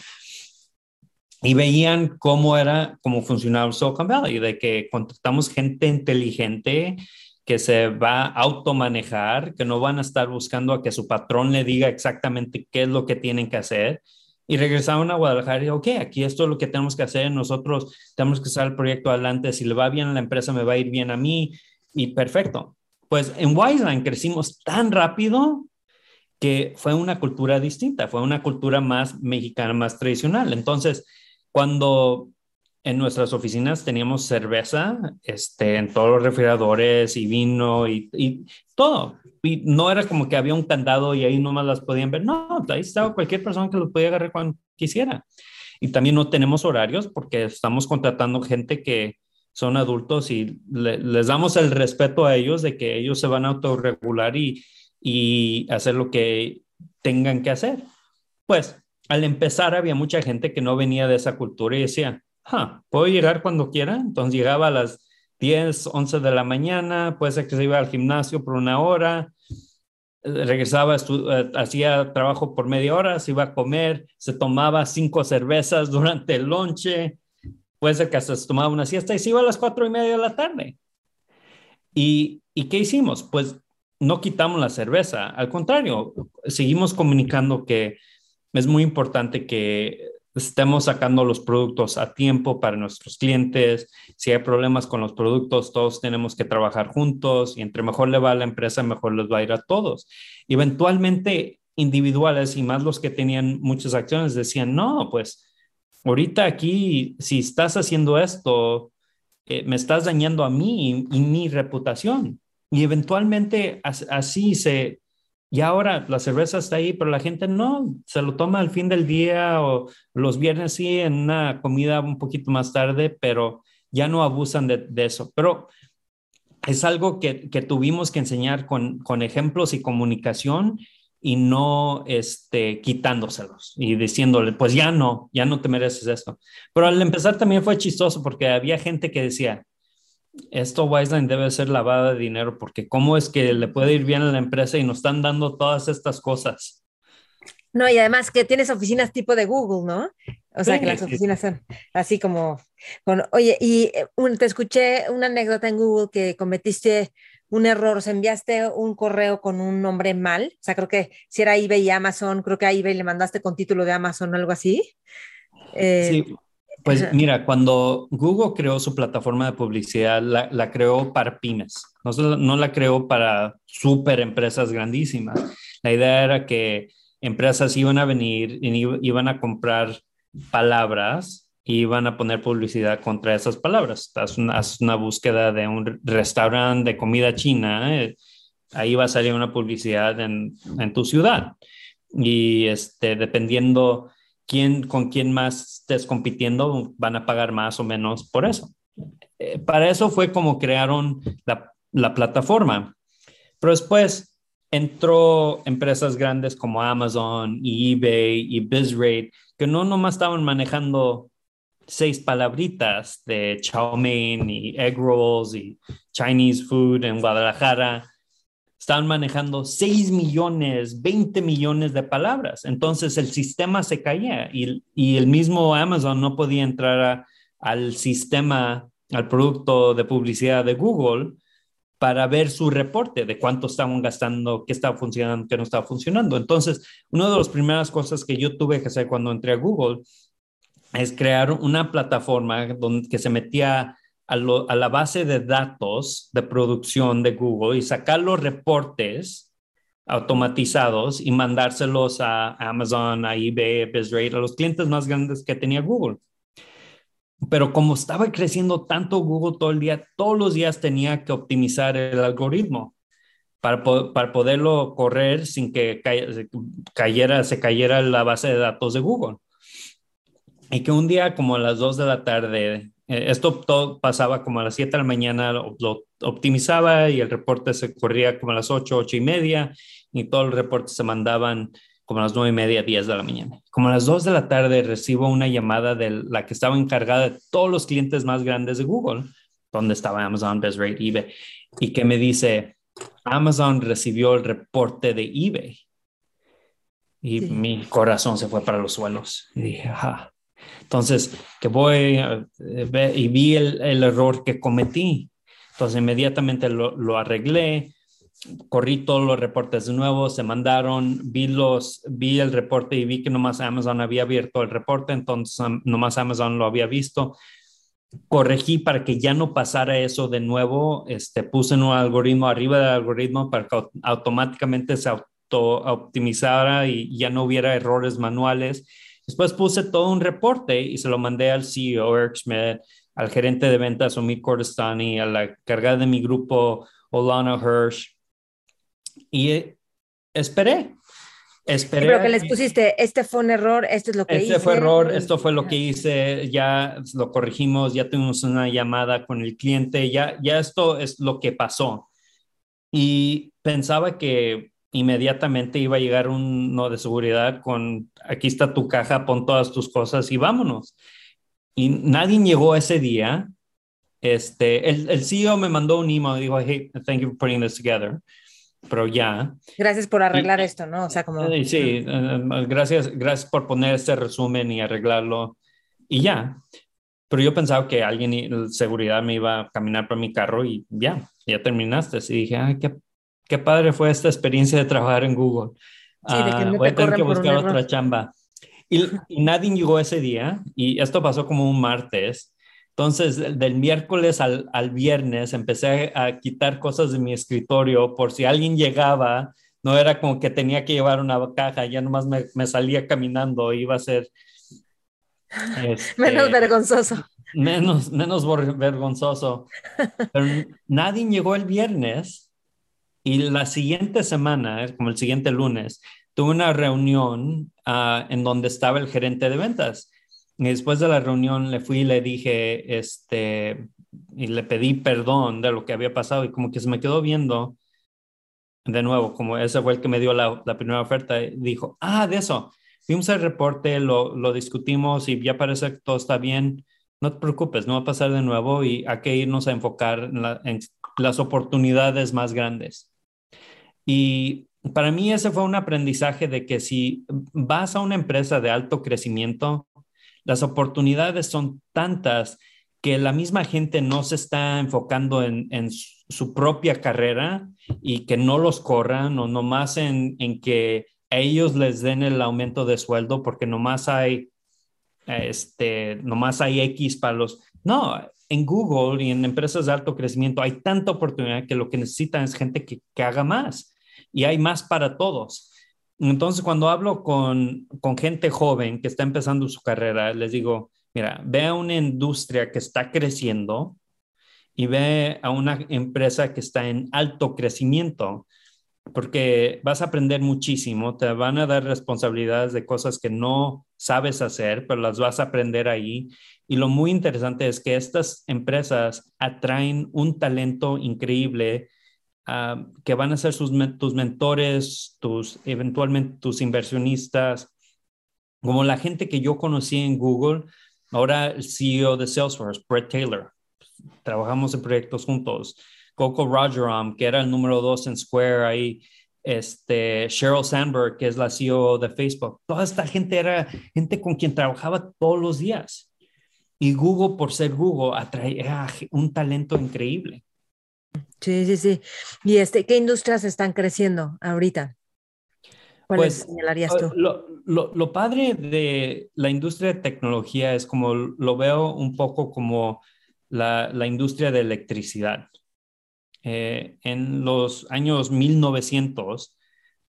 Y veían cómo era, cómo funcionaba el Silicon Valley, de que contratamos gente inteligente que se va a automanejar, que no van a estar buscando a que su patrón le diga exactamente qué es lo que tienen que hacer. Y regresaron a Guadalajara y, ok, aquí esto es lo que tenemos que hacer, nosotros tenemos que sacar el proyecto adelante, si le va bien a la empresa, me va a ir bien a mí, y perfecto. Pues en Wiseline crecimos tan rápido que fue una cultura distinta, fue una cultura más mexicana, más tradicional. Entonces, cuando en nuestras oficinas teníamos cerveza este, en todos los refrigeradores y vino y, y, todo. Y no era como que había un candado y ahí nomás las podían ver. No, ahí estaba cualquier persona que los podía agarrar cuando quisiera. Y también no tenemos horarios porque estamos contratando gente que son adultos y les damos el respeto a ellos de que ellos se van a autorregular y, y hacer lo que tengan que hacer. Pues al empezar había mucha gente que no venía de esa cultura y decía, puedo llegar cuando quiera. Entonces llegaba a las 10, 11 de la mañana, puede ser que se iba al gimnasio por una hora, regresaba, eh, hacía trabajo por media hora, se iba a comer, se tomaba cinco cervezas durante el lonche, puede ser que hasta se tomaba una siesta y se iba a las cuatro y media de la tarde. ¿Y, ¿Y qué hicimos? Pues no quitamos la cerveza, al contrario, seguimos comunicando que es muy importante que estemos sacando los productos a tiempo para nuestros clientes. Si hay problemas con los productos, todos tenemos que trabajar juntos y entre mejor le va a la empresa, mejor les va a ir a todos. Eventualmente, individuales y más los que tenían muchas acciones decían, no, pues ahorita aquí, si estás haciendo esto, eh, me estás dañando a mí y, mi reputación. Y eventualmente así se, Y ahora la cerveza está ahí, pero la gente no, se lo toma al fin del día o los viernes sí, en una comida un poquito más tarde, pero ya no abusan de, eso. Pero es algo que, que tuvimos que enseñar con, con, ejemplos y comunicación y no este, quitándoselos y diciéndole, pues ya no, ya no te mereces esto. Pero al empezar también fue chistoso porque había gente que decía, esto Wiseline debe ser lavada de dinero porque cómo es que le puede ir bien a la empresa y nos están dando todas estas cosas. No, y además que tienes oficinas tipo de Google, ¿no? O sea, que las oficinas son así como, con, oye, y eh, te escuché una anécdota en Google que cometiste un error, o sea, enviaste un correo con un nombre mal, o sea, creo que si era eBay y Amazon, creo que a eBay le mandaste con título de Amazon o algo así. Eh, sí, pues mira, cuando Google creó su plataforma de publicidad, la, creó para pymes, no, no la creó para super empresas grandísimas. La idea era que empresas iban a venir y iban a comprar palabras y iban a poner publicidad contra esas palabras. Haz una, una búsqueda de un restaurante de comida china, eh, ahí va a salir una publicidad en, en tu ciudad. Y este, dependiendo quién, con quién más estés compitiendo, van a pagar más o menos por eso. Eh, para eso fue como crearon la, la plataforma. Pero después entró empresas grandes como Amazon y eBay y BizRate, que no nomás estaban manejando seis palabritas de chow mein y egg rolls y Chinese food en Guadalajara, estaban manejando 6 millones, 20 millones de palabras. Entonces el sistema se caía y, y el mismo Amazon no podía entrar al sistema, al producto de publicidad de Google para ver su reporte de cuánto estaban gastando, qué estaba funcionando, qué no estaba funcionando. Entonces, una de las primeras cosas que yo tuve que hacer cuando entré a Google es crear una plataforma donde, que se metía a, la base de datos de producción de Google y sacar los reportes automatizados y mandárselos a Amazon, a eBay, a BizRate, a los clientes más grandes que tenía Google. Pero como estaba creciendo tanto Google todo el día, todos los días tenía que optimizar el algoritmo para, para poderlo correr sin que cayera, se cayera la base de datos de Google. Y que un día como a las 2 de la tarde, esto todo pasaba como a las 7 de la mañana, lo, optimizaba y el reporte se corría como a las 8, 8 y media y todos los reportes se mandaban como a las 9 y media, 10 de la mañana. Como a las 2 de la tarde recibo una llamada de la que estaba encargada de todos los clientes más grandes de Google, donde estaba Amazon, BestRate, eBay, y que me dice, Amazon recibió el reporte de eBay. Y mi corazón se fue para los suelos. Y dije, ajá. Entonces, que voy ver y vi el, error que cometí. Entonces, inmediatamente lo, lo, arreglé, corrí todos los reportes de nuevo, se mandaron, vi, los, vi el reporte y vi que nomás Amazon había abierto el reporte, entonces nomás Amazon lo había visto. Corregí para que ya no pasara eso de nuevo, este, puse un algoritmo arriba del algoritmo para que automáticamente se auto optimizara y ya no hubiera errores manuales Después puse todo un reporte y se lo mandé al CEO Eric Schmidt, al gerente de ventas Omid Kordestani, a la cargada de mi grupo Olana Hirsch. Y eh, esperé. Esperé. Pero que les pusiste, este fue un error, esto es lo que este hice. Este fue error, esto fue lo que hice, ya lo corregimos, ya tuvimos una llamada con el cliente, ya, ya esto es lo que pasó. Y pensaba que inmediatamente iba a llegar uno de seguridad con, aquí está tu caja, pon todas tus cosas y vámonos. Y nadie llegó ese día. Este, el, el CEO me mandó un email y dijo, hey, thank you for putting this together. Pero ya. Gracias por arreglar esto, ¿no? O sea, como... Sí, sí eh, gracias, gracias por poner este resumen y arreglarlo. Y ya. Pero yo pensaba que alguien, seguridad, me iba a caminar por mi carro y ya, ya terminaste. Y dije, ay, qué qué padre fue esta experiencia de trabajar en Google. Sí, de que ah, voy a tener que buscar otra chamba. Y, nadie llegó ese día, y esto pasó como un martes. Entonces, del miércoles al, al, viernes empecé a quitar cosas de mi escritorio por si alguien llegaba, no era como que tenía que llevar una caja, ya nomás me, me salía caminando, iba a ser... Este, menos vergonzoso. Menos, menos vergonzoso. Pero nadie llegó el viernes Y la siguiente semana, como el siguiente lunes, tuve una reunión ah, en donde estaba el gerente de ventas. Y después de la reunión le fui y le dije, este, y le pedí perdón de lo que había pasado y como que se me quedó viendo de nuevo, como ese fue el que me dio la, primera oferta, dijo, ah, de eso, vimos el reporte, lo, lo, discutimos y ya parece que todo está bien, no te preocupes, no va a pasar de nuevo y hay que irnos a enfocar en, la, en las oportunidades más grandes. Y para mí ese fue un aprendizaje de que si vas a una empresa de alto crecimiento, las oportunidades son tantas que la misma gente no se está enfocando en, su propia carrera y que no los corran o nomás en, en que ellos les den el aumento de sueldo porque nomás hay, este, nomás hay X para los... No, en Google y en empresas de alto crecimiento hay tanta oportunidad que lo que necesitan es gente que, que haga más y hay más para todos. Entonces, cuando hablo con, con gente joven que está empezando su carrera, les digo, mira, ve a una industria que está creciendo y ve a una empresa que está en alto crecimiento, porque vas a aprender muchísimo, te van a dar responsabilidades de cosas que no sabes hacer, pero las vas a aprender ahí. Y lo muy interesante es que estas empresas atraen un talento increíble uh, que van a ser tus mentores, tus, eventualmente tus inversionistas, como la gente que yo conocí en Google, ahora el CEO de Salesforce, Brett Taylor. Trabajamos en proyectos juntos. Coco Rogerom, que era el número dos en Square ahí, este, Sheryl Sandberg, que es la CEO de Facebook. Toda esta gente era gente con quien trabajaba todos los días. Y Google, por ser Google, atraía un talento increíble. Sí, sí, sí. ¿Y este, qué industrias están creciendo ahorita? ¿Cuáles pues, señalarías tú? Lo, lo, lo, padre de la industria de tecnología es como lo veo un poco como la, la industria de electricidad. Eh, en los años 1900,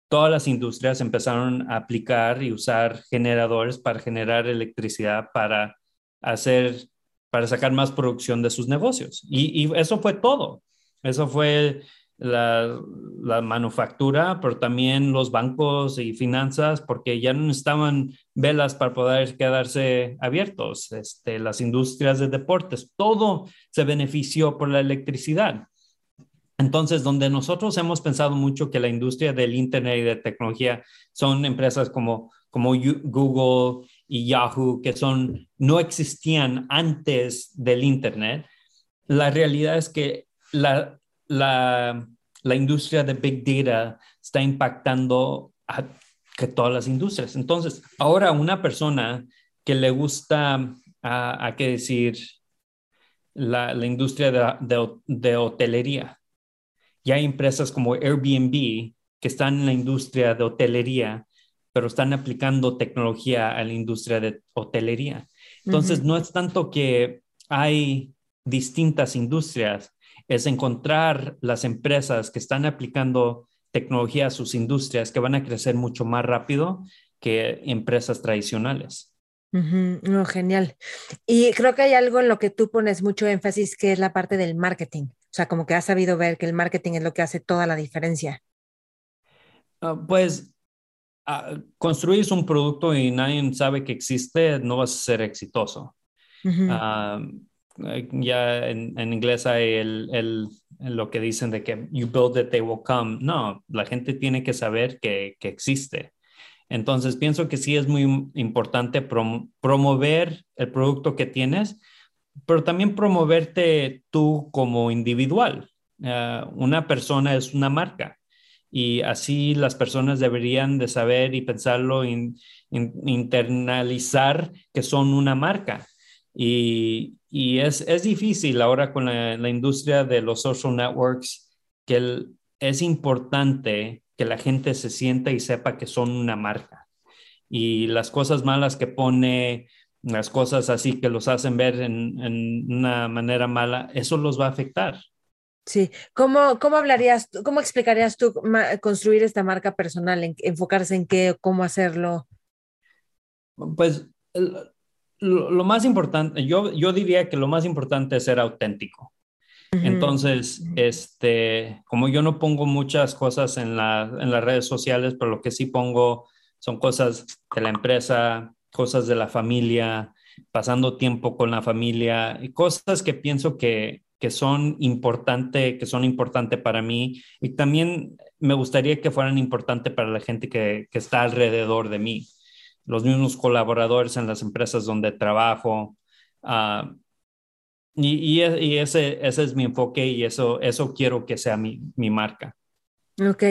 todas las industrias empezaron a aplicar y usar generadores para generar electricidad para hacer, para sacar más producción de sus negocios. Y, eso fue todo. Eso fue la, la, manufactura, pero también los bancos y finanzas, porque ya no estaban velas para poder quedarse abiertos. Este, las industrias de deportes, todo se benefició por la electricidad. Entonces, donde nosotros hemos pensado mucho que la industria del Internet y de tecnología son empresas como, como Google y Yahoo, que son, no existían antes del Internet, la realidad es que la, la, la industria de Big Data está impactando a que todas las industrias. Entonces, ahora una persona que le gusta, a, qué decir, la, la industria de, de, de, hotelería. Ya hay empresas como Airbnb que están en la industria de hotelería, pero están aplicando tecnología a la industria de hotelería. Entonces, no es tanto que hay distintas industrias, es encontrar las empresas que están aplicando tecnología a sus industrias que van a crecer mucho más rápido que empresas tradicionales. no, genial. Y creo que hay algo en lo que tú pones mucho énfasis, que es la parte del marketing. O sea, como que has sabido ver que el marketing es lo que hace toda la diferencia. Uh, pues uh, construyes un producto y nadie sabe que existe, no vas a ser exitoso. Eh, ya en, en inglés hay el, el, lo que dicen de que you build it, they will come. No, la gente tiene que saber que, que existe. Entonces, pienso que sí es muy importante promover el producto que tienes, pero también promoverte tú como individual. Uh, una persona es una marca y así las personas deberían de saber y pensarlo, in, in, internalizar que son una marca. Y, y es, es, difícil ahora con la, industria de los social networks que es importante que la gente se sienta y sepa que son una marca. Y las cosas malas que pone, las cosas así que los hacen ver en una manera mala, eso los va a afectar. Sí, ¿cómo, cómo hablarías, cómo explicarías tú construir esta marca personal, en, enfocarse en qué, cómo hacerlo? Pues lo, más importante, yo, yo diría que lo más importante es ser auténtico. Entonces, este, como yo no pongo muchas cosas en, en las redes sociales, pero lo que sí pongo son cosas de la empresa, cosas de la familia, pasando tiempo con la familia, y cosas que pienso que, que son importantes, que son importantes para mí y también me gustaría que fueran importantes para la gente que, que, está alrededor de mí, los mismos colaboradores en las empresas donde trabajo. Uh, y, y, ese, ese es mi enfoque y eso, eso quiero que sea mi, mi marca. Ok.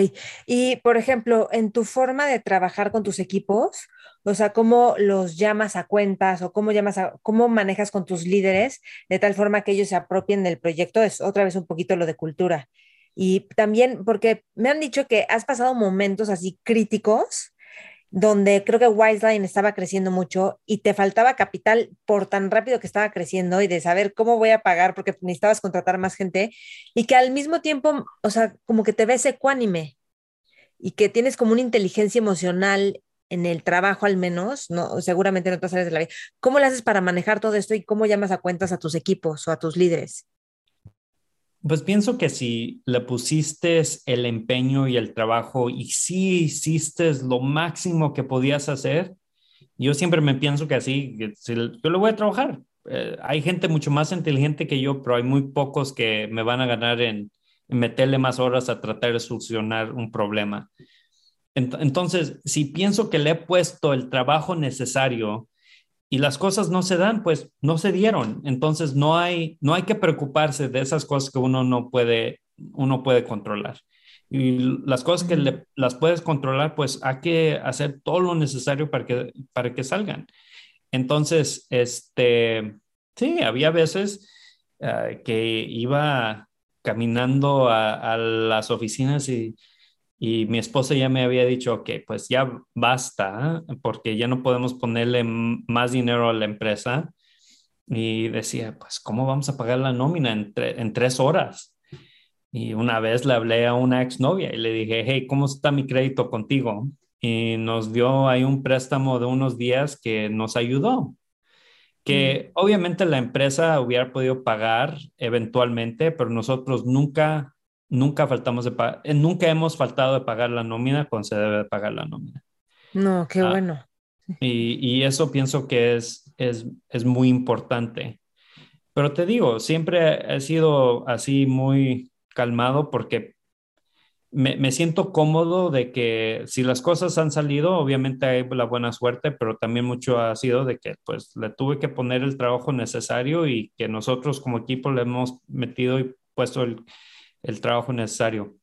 Y, por ejemplo, en tu forma de trabajar con tus equipos, o sea, cómo los llamas a cuentas o cómo llamas a, cómo manejas con tus líderes de tal forma que ellos se apropien del proyecto, es otra vez un poquito lo de cultura. Y también porque me han dicho que has pasado momentos así críticos donde creo que Wiseline estaba creciendo mucho y te faltaba capital por tan rápido que estaba creciendo y de saber cómo voy a pagar porque necesitabas contratar más gente y que al mismo tiempo, o sea, como que te ves ecuánime y que tienes como una inteligencia emocional en el trabajo al menos, no, seguramente en otras áreas de la vida. ¿Cómo lo haces para manejar todo esto y cómo llamas a cuentas a tus equipos o a tus líderes? Pues pienso que si le pusiste el empeño y el trabajo y sí hiciste lo máximo que podías hacer, yo siempre me pienso que así, yo lo voy a trabajar. Eh, hay gente mucho más inteligente que yo, pero hay muy pocos que me van a ganar en, meterle más horas a tratar de solucionar un problema. Entonces, si pienso que le he puesto el trabajo necesario y las cosas no se dan, pues no se dieron. Entonces no hay, no hay que preocuparse de esas cosas que uno no puede, uno puede controlar. Y las cosas que le, las puedes controlar, pues hay que hacer todo lo necesario para que, para que salgan. Entonces, este, sí, había veces uh, que iba caminando a, a las oficinas y y mi esposa ya me había dicho, que pues ya basta, porque ya no podemos ponerle más dinero a la empresa. Y decía, pues, ¿cómo vamos a pagar la nómina en, en tres horas? Y una vez le hablé a una exnovia y le dije, hey, ¿cómo está mi crédito contigo? Y nos dio ahí un préstamo de unos días que nos ayudó. Que mm. obviamente la empresa hubiera podido pagar eventualmente, pero nosotros nunca nunca faltamos de eh, nunca hemos faltado de pagar la nómina cuando se debe de pagar la nómina. No, qué ah, bueno. Y, y, eso pienso que es, es, es, muy importante. Pero te digo, siempre he sido así muy calmado porque me, me, siento cómodo de que si las cosas han salido, obviamente hay la buena suerte, pero también mucho ha sido de que pues le tuve que poner el trabajo necesario y que nosotros como equipo le hemos metido y puesto el, el trabajo necesario.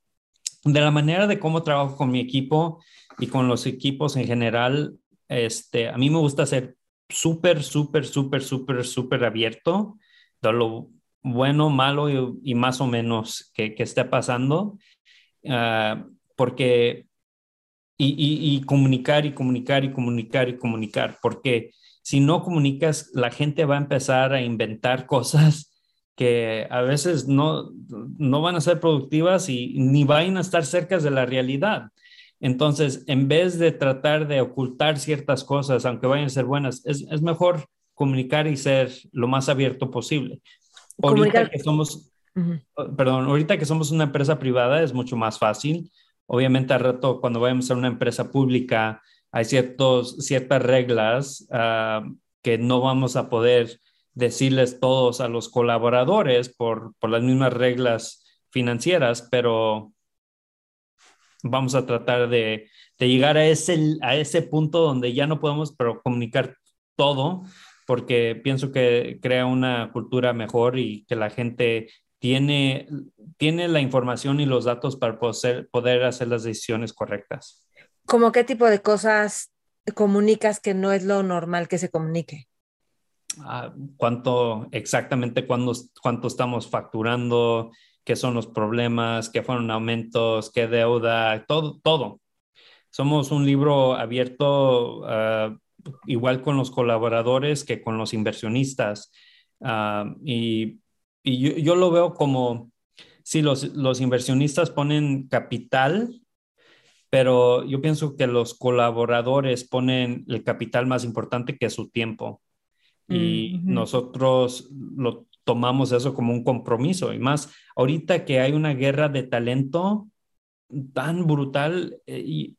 De la manera de cómo trabajo con mi equipo y con los equipos en general, este, a mí me gusta ser súper, súper, súper, súper, súper abierto de lo bueno, malo y, más o menos que, que esté pasando, uh, porque y, comunicar y comunicar y comunicar y comunicar, porque si no comunicas, la gente va a empezar a inventar cosas que a veces no, no van a ser productivas y ni van a estar cerca de la realidad. Entonces, en vez de tratar de ocultar ciertas cosas, aunque vayan a ser buenas, es, es mejor comunicar y ser lo más abierto posible. Ahorita que somos, perdón, ahorita que somos una empresa privada es mucho más fácil. Obviamente al rato cuando vayamos a una empresa pública hay ciertos, ciertas reglas uh, que no vamos a poder decirles todos a los colaboradores por, por las mismas reglas financieras, pero vamos a tratar de, de, llegar a ese, a ese punto donde ya no podemos pero comunicar todo, porque pienso que crea una cultura mejor y que la gente tiene, tiene la información y los datos para poder, poder hacer las decisiones correctas. ¿Cómo qué tipo de cosas comunicas que no es lo normal que se comunique? Cuánto exactamente cuándo, cuánto estamos facturando, qué son los problemas, qué fueron aumentos, qué deuda, todo, todo. Somos un libro abierto ah, igual con los colaboradores que con los inversionistas. Ah, y, y yo, yo, lo veo como, si los, los inversionistas ponen capital, pero yo pienso que los colaboradores ponen el capital más importante que su tiempo y nosotros lo, tomamos eso como un compromiso. Y más ahorita que hay una guerra de talento tan brutal, eh, y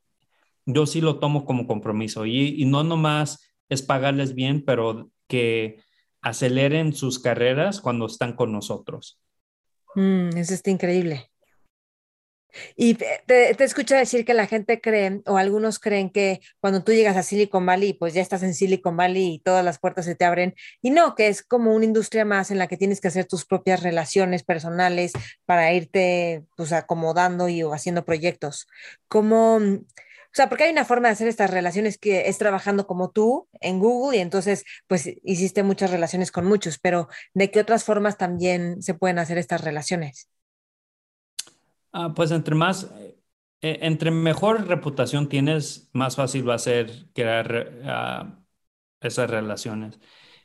yo sí lo tomo como compromiso. Y, y no nomás es pagarles bien, pero que aceleren sus carreras cuando están con nosotros. Mm, eso está increíble. Y te, te, escucho decir que la gente cree, o algunos creen que cuando tú llegas a Silicon Valley, pues ya estás en Silicon Valley y todas las puertas se te abren. Y no, que es como una industria más en la que tienes que hacer tus propias relaciones personales para irte pues acomodando y o haciendo proyectos. Como, o sea, porque hay una forma de hacer estas relaciones que es trabajando como tú en Google y entonces pues hiciste muchas relaciones con muchos, pero ¿de qué otras formas también se pueden hacer estas relaciones? Ah, pues entre más, eh, entre mejor reputación tienes, más fácil va a ser crear ah, esas relaciones.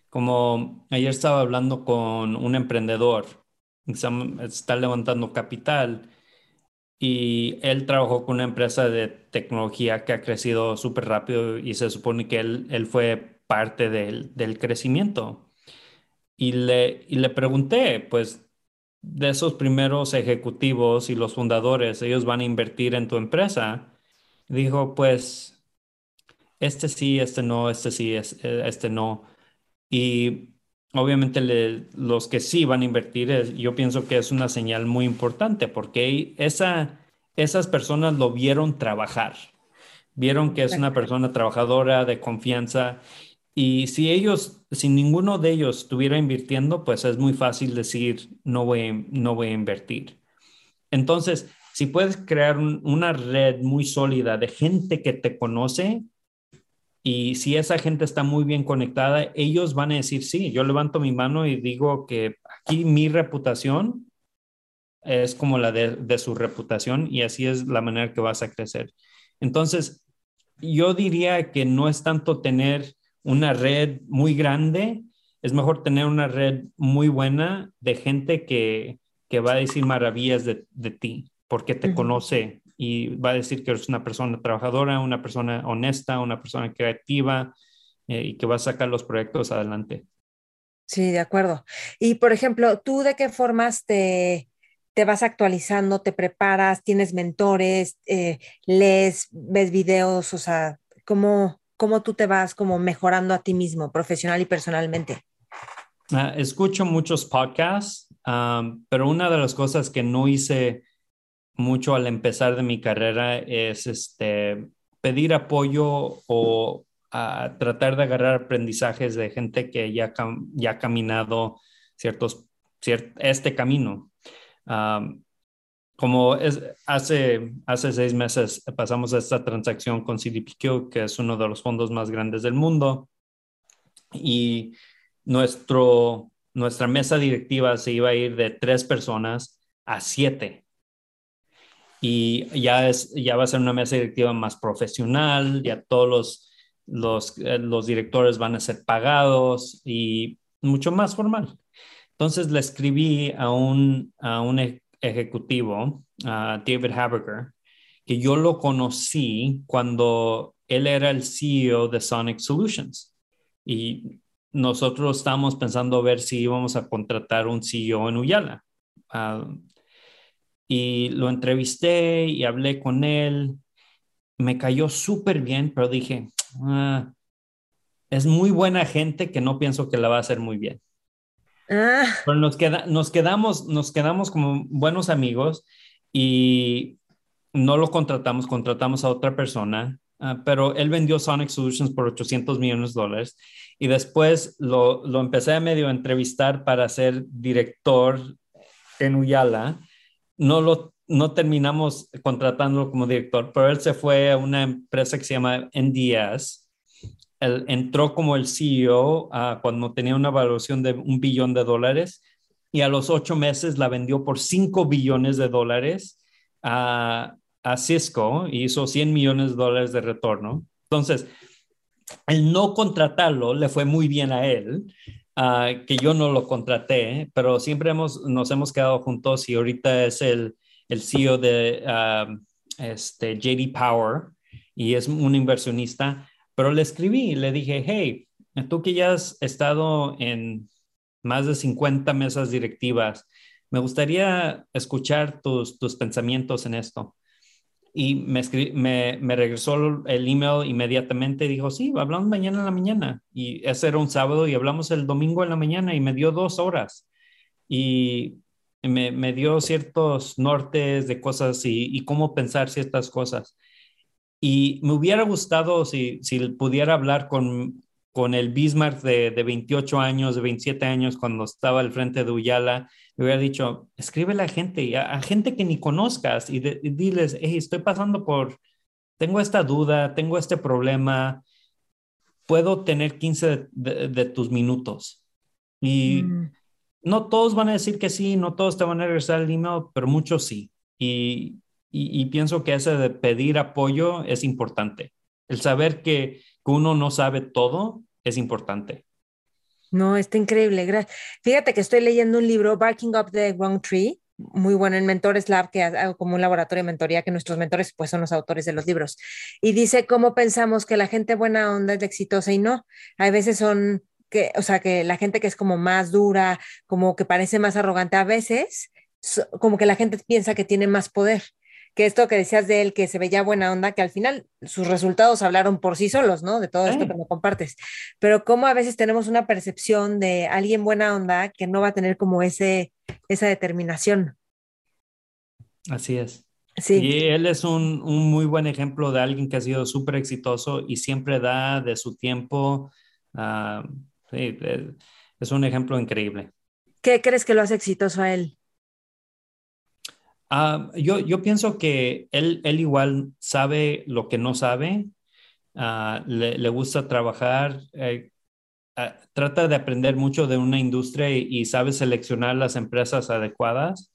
Como ayer estaba hablando con un emprendedor, está levantando capital y él trabajó con una empresa de tecnología que ha crecido súper rápido y se supone que él, él fue parte del, del crecimiento. Y le, y le pregunté, pues, de esos primeros ejecutivos y los fundadores, ellos van a invertir en tu empresa. Dijo, pues, este sí, este no, este sí, eh, este no. Y obviamente los que sí van a invertir, yo pienso que es una señal muy importante porque esa, esas personas lo vieron trabajar, vieron que es una persona trabajadora, de confianza y si ellos, si ninguno de ellos estuviera invirtiendo, pues es muy fácil decir, no voy, no voy a invertir. Entonces, si puedes crear una red muy sólida de gente que te conoce y si esa gente está muy bien conectada, ellos van a decir, sí, yo levanto mi mano y digo que aquí mi reputación es como la de, de su reputación y así es la manera que vas a crecer. Entonces, yo diría que no es tanto tener una red muy grande, es mejor tener una red muy buena de gente que, que va a decir maravillas de, de ti, porque te conoce y va a decir que eres una persona trabajadora, una persona honesta, una persona creativa eh, y que va a sacar los proyectos adelante. Sí, de acuerdo. Y por ejemplo, ¿tú de qué formas te, te vas actualizando, te preparas, tienes mentores, eh, lees, ves videos, o sea, ¿cómo, cómo tú te vas como mejorando a ti mismo, profesional y personalmente? Uh, escucho muchos podcasts, um, pero una de las cosas que no hice mucho al empezar de mi carrera es este, pedir apoyo o uh, tratar de agarrar aprendizajes de gente que ya, ya ha caminado ciertos, ciert este camino. Um, como es, hace, hace seis meses pasamos a esta transacción con CDPQ, que es uno de los fondos más grandes del mundo, y nuestro, nuestra mesa directiva se iba a ir de tres personas a siete. Y ya, es, ya va a ser una mesa directiva más profesional, ya todos los, los, los directores van a ser pagados y mucho más formal. Entonces le escribí a un, a un ejecutivo, David Haberger, que yo lo conocí cuando él era el CEO de Sonic Solutions. Y nosotros estábamos pensando ver si íbamos a contratar un CEO en Uyala. Ah, y lo entrevisté y hablé con él. Me cayó súper bien, pero dije, ah, es muy buena gente que no pienso que la va a hacer muy bien. Ah. Nos, queda, nos, quedamos, nos quedamos como buenos amigos y no lo contratamos, contratamos a otra persona, ah, pero él vendió Sonic Solutions por 800 millones de dólares y después lo, lo empecé a medio entrevistar para ser director en Uyala. No lo no terminamos contratándolo como director, pero él se fue a una empresa que se llama NDS, él entró como el CEO ah, cuando tenía una valoración de un billón de dólares y a los ocho meses la vendió por cinco billones de dólares a, a Cisco y hizo 100 millones de dólares de retorno. Entonces, el no contratarlo le fue muy bien a él, ah, que yo no lo contraté, pero siempre hemos, nos hemos quedado juntos y ahorita es el, el CEO de ah, este, JD Power y es un inversionista pero le escribí y le dije, hey, tú que ya has estado en, más de 50 mesas directivas. Me gustaría escuchar tus, tus pensamientos en esto. Y me, me, regresó el email inmediatamente y dijo, sí, hablamos mañana en la mañana. Y ese era un sábado y hablamos el domingo en la mañana y me dio dos horas. Y me, me dio ciertos nortes de cosas y, y, cómo pensar ciertas cosas. Y me hubiera gustado si, si pudiera hablar con, con el Bismarck de, de, 28 años, de 27 años, cuando estaba al frente de Uyala, le hubiera dicho, escribe a la gente, a, gente que ni conozcas y, diles, hey, estoy pasando por, tengo esta duda, tengo este problema, puedo tener 15 de, tus minutos. Y mm. no todos van a decir que sí, no todos te van a regresar el email, pero muchos sí. Y, y, pienso que ese de pedir apoyo es importante. El saber que que uno no sabe todo es importante. No, está increíble. Fíjate que estoy leyendo un libro, Barking Up the Wrong Tree, muy bueno en Mentores Lab, que hago como un laboratorio de mentoría, que nuestros mentores pues son los autores de los libros. Y dice cómo pensamos que la gente buena onda es exitosa y no. Hay veces son que, o sea, que la gente que es como más dura, como que parece más arrogante, a veces como que la gente piensa que tiene más poder que esto que decías de él, que se veía buena onda, que al final sus resultados hablaron por sí solos, ¿no? De todo esto que me compartes. Pero cómo a veces tenemos una percepción de alguien buena onda que no va a tener como ese, esa determinación. Así es. Sí. Y él es un, un muy buen ejemplo de alguien que ha sido súper exitoso y siempre da de su tiempo. Uh, sí, es un ejemplo increíble. ¿Qué crees que lo hace exitoso a él? Uh, yo, yo pienso que él, él igual sabe lo que no sabe, uh, le, le, gusta trabajar, eh, uh, trata de aprender mucho de una industria y, y sabe seleccionar las empresas adecuadas.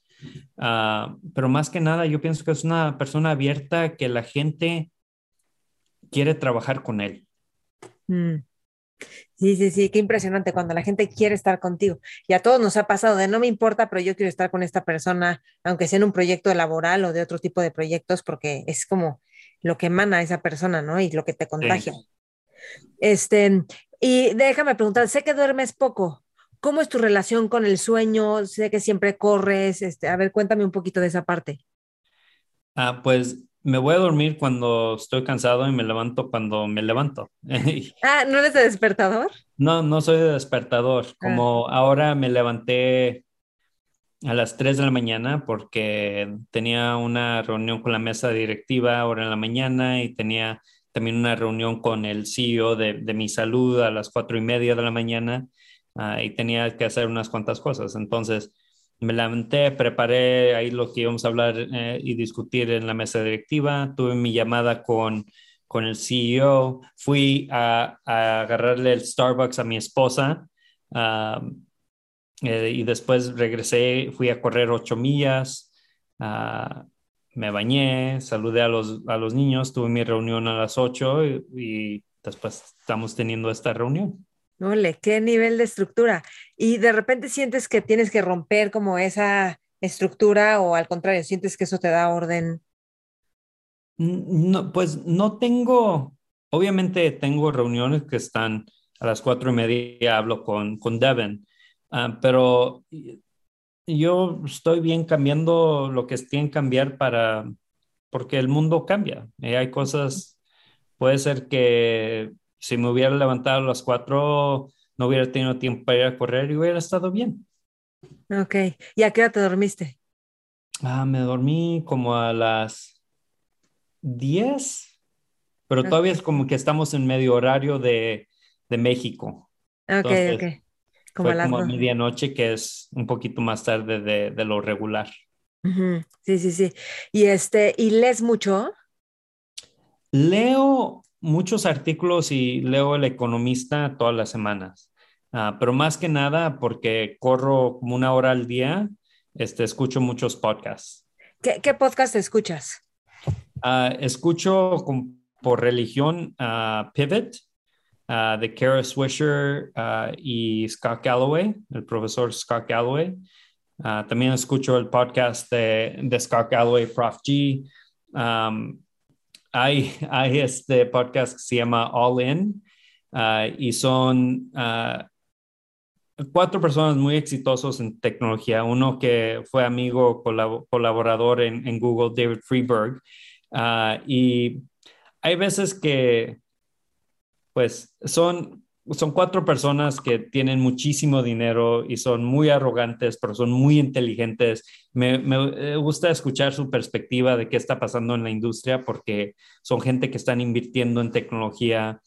pero más que nada, yo pienso que es una persona abierta que la gente quiere trabajar con él. Mm. Sí, sí, sí, qué impresionante cuando la gente quiere estar contigo. Y a todos nos ha pasado de no me importa, pero yo quiero estar con esta persona, aunque sea en un proyecto laboral o de otro tipo de proyectos, porque es como lo que emana esa persona, ¿no? Y lo que te contagia. Este, y déjame preguntar, sé que duermes poco. ¿Cómo es tu relación con el sueño? Sé que siempre corres. Este, a ver, cuéntame un poquito de esa parte. Ah, pues me voy a dormir cuando estoy cansado y me levanto cuando me levanto. ah, ¿no eres de despertador? No, no soy de despertador. Ah. Como ahora me levanté a las 3 de la mañana porque tenía una reunión con la mesa directiva ahora en la mañana y tenía también una reunión con el CEO de, de mi salud a las cuatro y media de la mañana uh, y tenía que hacer unas cuantas cosas. Entonces, me levanté, preparé ahí lo que íbamos a hablar eh, y discutir en la mesa directiva, tuve mi llamada con, con el CEO, fui a, agarrarle el Starbucks a mi esposa eh, y después regresé, fui a correr ocho millas, uh, me bañé, saludé a los, a los niños, tuve mi reunión a las ocho y, y después estamos teniendo esta reunión. Ole, qué nivel de estructura. Y de repente sientes que tienes que romper como esa estructura o al contrario, sientes que eso te da orden. No, pues no tengo, obviamente tengo reuniones que están a las cuatro y media, hablo con, con Devin, ah, pero yo estoy bien cambiando lo que tienen que cambiar para, porque el mundo cambia. Y hay cosas, puede ser que si me hubiera levantado a las cuatro, no hubiera tenido tiempo para ir a correr y hubiera estado bien. Ok. ¿Y a qué hora te dormiste? Ah, me dormí como a las diez, pero todavía es como que estamos en medio horario de, de México. Ok, ok. Como fue a como a medianoche, que es un poquito más tarde de, de lo regular. Sí, sí, sí. ¿Y este, y lees mucho? Leo muchos artículos y leo El Economista todas las semanas, uh, pero más que nada porque corro como una hora al día, este, escucho muchos podcasts. ¿Qué, qué podcast escuchas? Uh, escucho con, por religión uh, Pivot de Kara Swisher y Scott Galloway, el profesor Scott Galloway. también escucho el podcast de, de Scott Galloway, Prof. G. Um, hay, este podcast que se llama All In uh, y son uh, cuatro personas muy exitosos en tecnología. Uno que fue amigo, colaborador en, Google, David Freeberg. Ah, y hay veces que, pues, son son cuatro personas que tienen muchísimo dinero y son muy arrogantes, pero son muy inteligentes. Me, me, gusta escuchar su perspectiva de qué está pasando en la industria porque son gente que están invirtiendo en tecnología.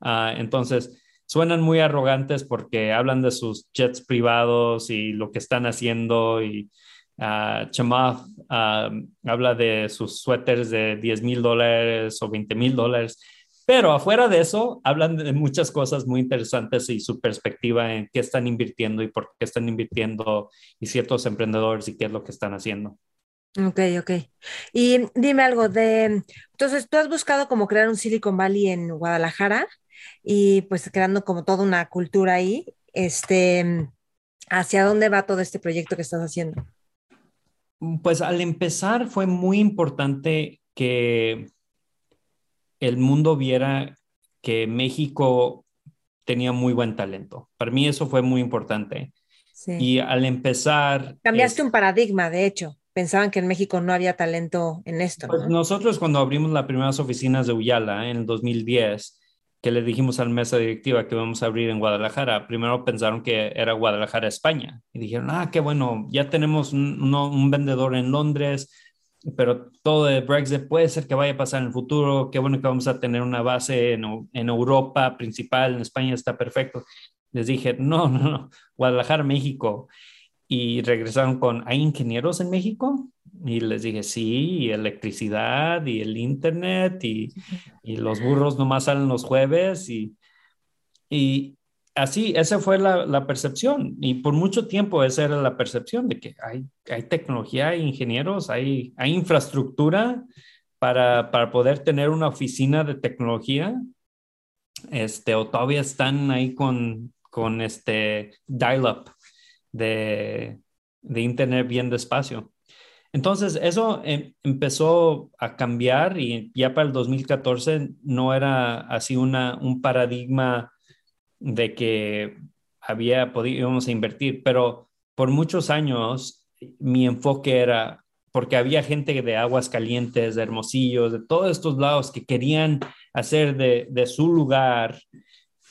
Ah, entonces, suenan muy arrogantes porque hablan de sus jets privados y lo que están haciendo y uh, Chamath habla de sus suéteres de 10 mil dólares o 20 mil dólares pero afuera de eso, hablan de muchas cosas muy interesantes y su perspectiva en qué están invirtiendo y por qué están invirtiendo y ciertos emprendedores y qué es lo que están haciendo. Ok, ok. Y dime algo de, entonces, tú has buscado como crear un Silicon Valley en Guadalajara y pues creando como toda una cultura ahí. Este, ¿hacia dónde va todo este proyecto que estás haciendo? Pues al empezar fue muy importante que el mundo viera que México tenía muy buen talento. Para mí eso fue muy importante. Y al empezar... Cambiaste un paradigma, de hecho. Pensaban que en México no había talento en esto. Pues nosotros cuando abrimos las primeras oficinas de Uyala en el 2010, que le dijimos al mesa directiva que vamos a abrir en Guadalajara, primero pensaron que era Guadalajara, España. Y dijeron, ah, qué bueno, ya tenemos un, un vendedor en Londres, pero todo de Brexit puede ser que vaya a pasar en el futuro. Qué bueno que vamos a tener una base en, en Europa principal, en España está perfecto. Les dije, no, no, no, Guadalajara, México. Y regresaron con, ¿hay ingenieros en México? Y les dije, sí, y electricidad y el internet y, y los burros nomás salen los jueves y, y, así, esa fue la, percepción y por mucho tiempo esa era la percepción de que hay, hay tecnología, hay ingenieros, hay, hay infraestructura para, para, poder tener una oficina de tecnología, este, o todavía están ahí con, con este dial-up de, de internet bien despacio. Entonces, eso em, empezó a cambiar y ya para el 2014 no era así una, un paradigma de que había podido invertir, pero por muchos años mi enfoque era porque había gente de Aguas Calientes, de Hermosillo, de todos estos lados que querían hacer de, su lugar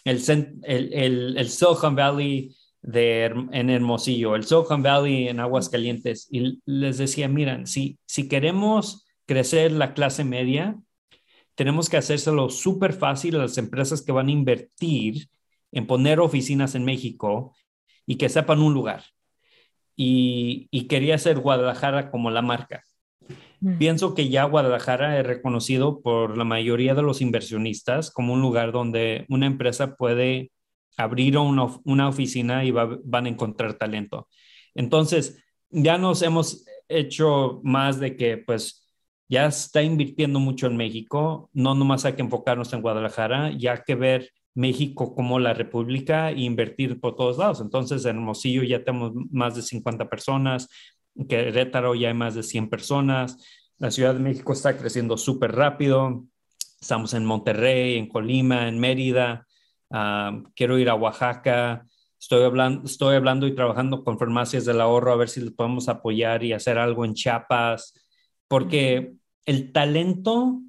el, el, el, Silicon Valley de, en Hermosillo, el Silicon Valley en Aguas Calientes. Y les decía, miren, si, si queremos crecer la clase media, tenemos que hacérselo súper fácil a las empresas que van a invertir en poner oficinas en México y que sepan un lugar. Y, quería hacer Guadalajara como la marca. Mm. Pienso que ya Guadalajara es reconocido por la mayoría de los inversionistas como un lugar donde una empresa puede abrir una, una oficina y van a encontrar talento. Entonces, ya nos hemos hecho más de que, pues, ya está invirtiendo mucho en México, no nomás hay que enfocarnos en Guadalajara, ya que ver México como la República e invertir por todos lados. Entonces, en Hermosillo ya tenemos más de 50 personas, en Querétaro ya hay más de 100 personas, la Ciudad de México está creciendo súper rápido, estamos en Monterrey, en Colima, en Mérida, ah, quiero ir a Oaxaca, estoy hablando, estoy hablando y trabajando con farmacias del ahorro a ver si les podemos apoyar y hacer algo en Chiapas, porque el talento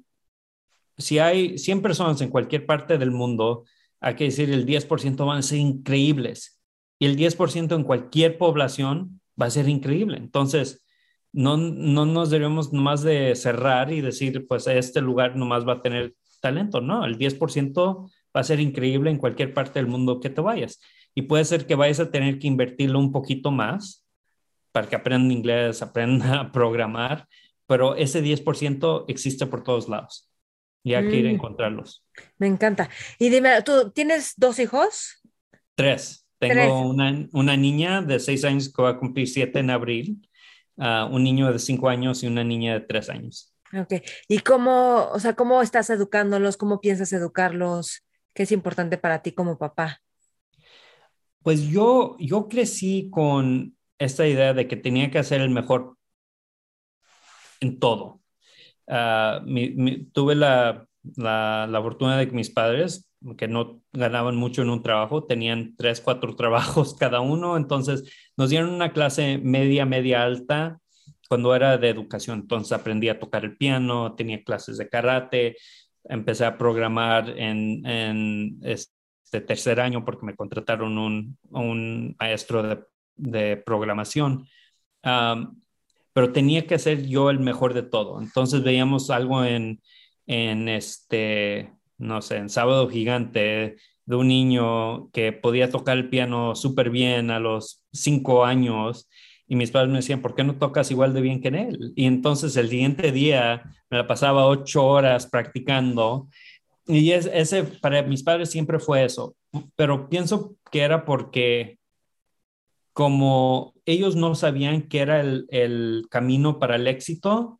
si hay 100 personas en cualquier parte del mundo, hay que decir el 10% van a ser increíbles y el 10% en cualquier población va a ser increíble. Entonces, no, no nos debemos nomás de cerrar y decir, pues este lugar nomás va a tener talento, no, el 10% va a ser increíble en cualquier parte del mundo que te vayas. Y puede ser que vayas a tener que invertirlo un poquito más para que aprendan inglés, aprendan a programar, pero ese 10% existe por todos lados y hay que ir a mm. encontrarlos. Me encanta. Y dime, ¿tú tienes dos hijos? Tres. Tengo Una, una, niña de seis años que va a cumplir siete en abril, uh, un niño de cinco años y una niña de tres años. Ok. ¿Y cómo, o sea, cómo estás educándolos? ¿Cómo piensas educarlos? ¿Qué es importante para ti como papá? Pues yo, yo crecí con esta idea de que tenía que hacer el mejor en todo. Ah, tuve la, la, fortuna de que mis padres que no ganaban mucho en un trabajo, tenían tres, cuatro trabajos cada uno, entonces nos dieron una clase media, media alta cuando era de educación, entonces aprendí a tocar el piano, tenía clases de karate, empecé a programar en, este tercer año porque me contrataron un, maestro de, programación. Pero tenía que ser yo el mejor de todo. Entonces veíamos algo en, en este, no sé, en Sábado Gigante de un niño que podía tocar el piano súper bien a los cinco años y mis padres me decían, ¿por qué no tocas igual de bien que él? Y entonces el siguiente día me la pasaba ocho horas practicando y es, ese para mis padres siempre fue eso, pero pienso que era porque como ellos no sabían que era el, el camino para el éxito,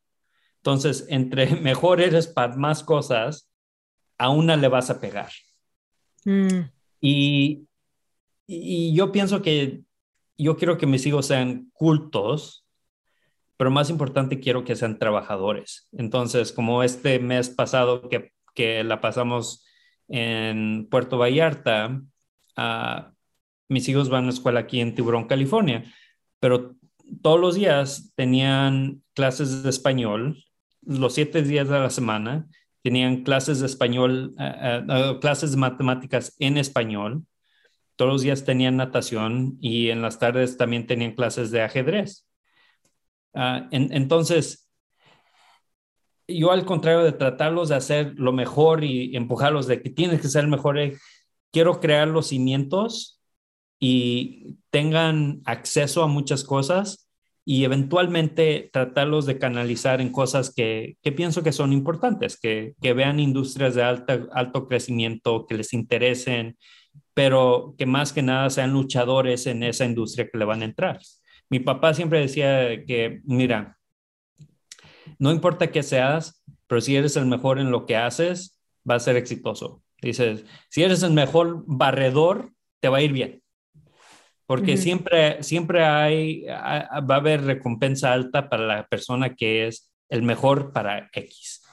entonces entre mejor eres para más cosas, a una le vas a pegar. Mm. Y, y yo pienso que yo quiero que mis hijos sean cultos, pero más importante quiero que sean trabajadores. Entonces, como este mes pasado que, que la pasamos en Puerto Vallarta, uh, mis hijos van a la escuela aquí en Tiburón, California, pero todos los días tenían clases de español, los siete días de la semana, tenían clases de español, uh, uh, clases de matemáticas en español, todos los días tenían natación y en las tardes también tenían clases de ajedrez. Ah, entonces, yo al contrario de tratarlos de hacer lo mejor y empujarlos de que tienes que ser mejor, eh, quiero crear los cimientos y tengan acceso a muchas cosas y eventualmente tratarlos de canalizar en cosas que, que pienso que son importantes, que, que vean industrias de alta, alto crecimiento, que les interesen, pero que más que nada sean luchadores en esa industria que le van a entrar. Mi papá siempre decía que, mira, no importa qué seas, pero si eres el mejor en lo que haces, va a ser exitoso. Dices, si eres el mejor barredor, te va a ir bien. Porque siempre, siempre hay, va a haber recompensa alta para la persona que es el mejor para X.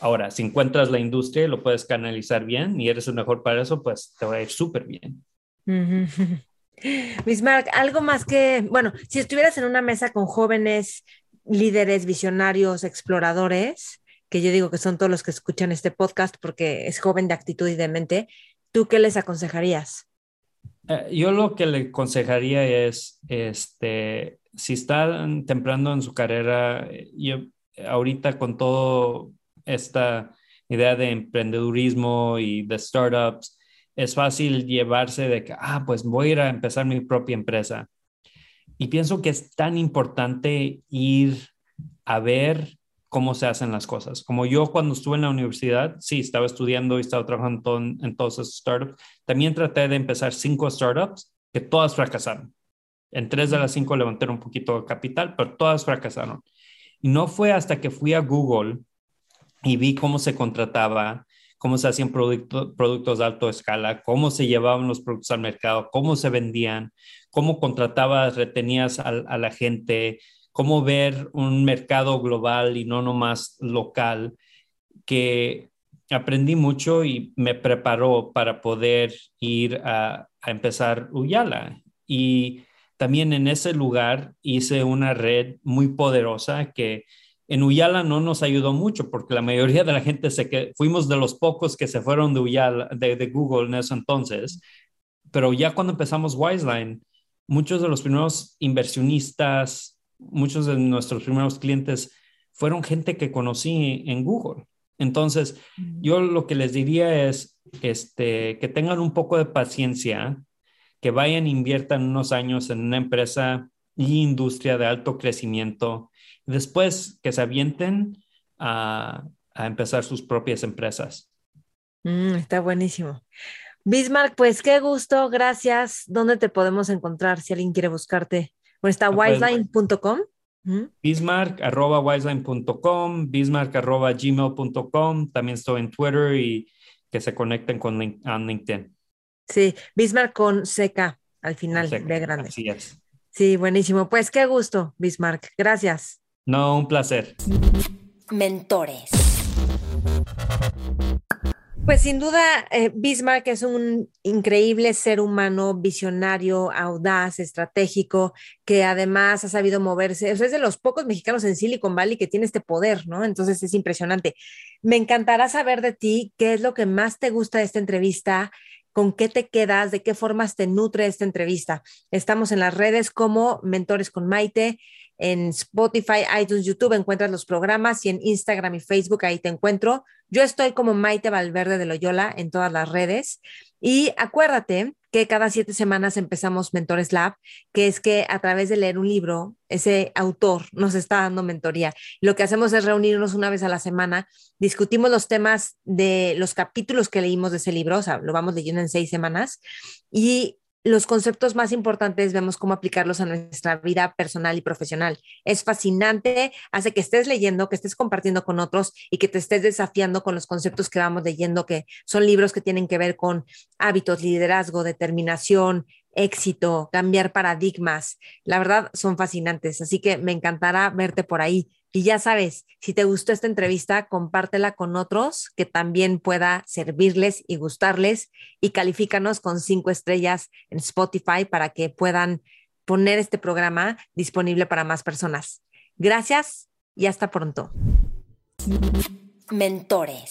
Ahora, si encuentras la industria y lo puedes canalizar bien y eres el mejor para eso, pues te va a ir súper bien. Bismarck, algo más que, bueno, si estuvieras en una mesa con jóvenes líderes, visionarios, exploradores, que yo digo que son todos los que escuchan este podcast porque es joven de actitud y de mente, ¿tú qué les aconsejarías? Eh, yo lo que le aconsejaría es, este, si están temprano en su carrera, yo ahorita con todo esta idea de emprendedurismo y de startups, es fácil llevarse de que, ah, pues voy a a empezar mi propia empresa. Y pienso que es tan importante ir a ver cómo se hacen las cosas. Como yo cuando estuve en la universidad, sí, estaba estudiando y estaba trabajando en, en todos esos startups. También traté de empezar cinco startups que todas fracasaron. En tres de las cinco levanté un poquito de capital, pero todas fracasaron. Y no fue hasta que fui a Google y vi cómo se contrataba, cómo se hacían productos de alta escala, cómo se llevaban los productos al mercado, cómo se vendían, cómo contratabas, retenías a, la gente, cómo ver un mercado global y no nomás local, que aprendí mucho y me preparó para poder ir a, a empezar Uyala. Y también en ese lugar hice una red muy poderosa que en Uyala no nos ayudó mucho porque la mayoría de la gente se que fuimos de los pocos que se fueron de Uyala, de, de Google en ese entonces, pero ya cuando empezamos Wiseline, muchos de los primeros inversionistas, muchos de nuestros primeros clientes fueron gente que conocí en Google. Entonces, yo lo que les diría es este, que tengan un poco de paciencia, que vayan e inviertan unos años en una empresa y industria de alto crecimiento después que se avienten a, empezar sus propias empresas. Mm, está buenísimo. Bismarck, pues qué gusto, gracias. ¿Dónde te podemos encontrar si alguien quiere buscarte? Bueno, está wiseline.com. Bismarck arroba wiseline.com, bismarck arroba gmail.com. También estoy en Twitter y que se conecten con LinkedIn. Sí, Bismarck con CK al final, de grande. Así es. Sí, buenísimo. Pues qué gusto, Bismarck. Gracias. No, un placer. Mentores. Pues sin duda, eh, Bismarck es un increíble ser humano, visionario, audaz, estratégico, que además ha sabido moverse. es de los pocos mexicanos en Silicon Valley que tiene este poder, ¿no? Entonces es impresionante. Me encantará saber de ti qué es lo que más te gusta de esta entrevista, con qué te quedas, de qué formas te nutre esta entrevista. Estamos en las redes como Mentores con Maite en Spotify, iTunes, YouTube encuentras los programas y en Instagram y Facebook ahí te encuentro. Yo estoy como Maite Valverde de Loyola en todas las redes. Y acuérdate que cada siete semanas empezamos Mentores Lab, que es que a través de leer un libro, ese autor nos está dando mentoría. Lo que hacemos es reunirnos una vez a la semana, discutimos los temas de los capítulos que leímos de ese libro, o sea, lo vamos leyendo en seis semanas, y los conceptos más importantes vemos cómo aplicarlos a nuestra vida personal y profesional. Es fascinante, hace que estés leyendo, que estés compartiendo con otros y que te estés desafiando con los conceptos que vamos leyendo, que son libros que tienen que ver con hábitos, liderazgo, determinación, éxito, cambiar paradigmas. La verdad, son fascinantes, así que me encantará verte por ahí. Y ya sabes, si te gustó esta entrevista, compártela con otros que también pueda servirles y gustarles y califícanos con cinco estrellas en Spotify para que puedan poner este programa disponible para más personas. Gracias y hasta pronto. Mentores.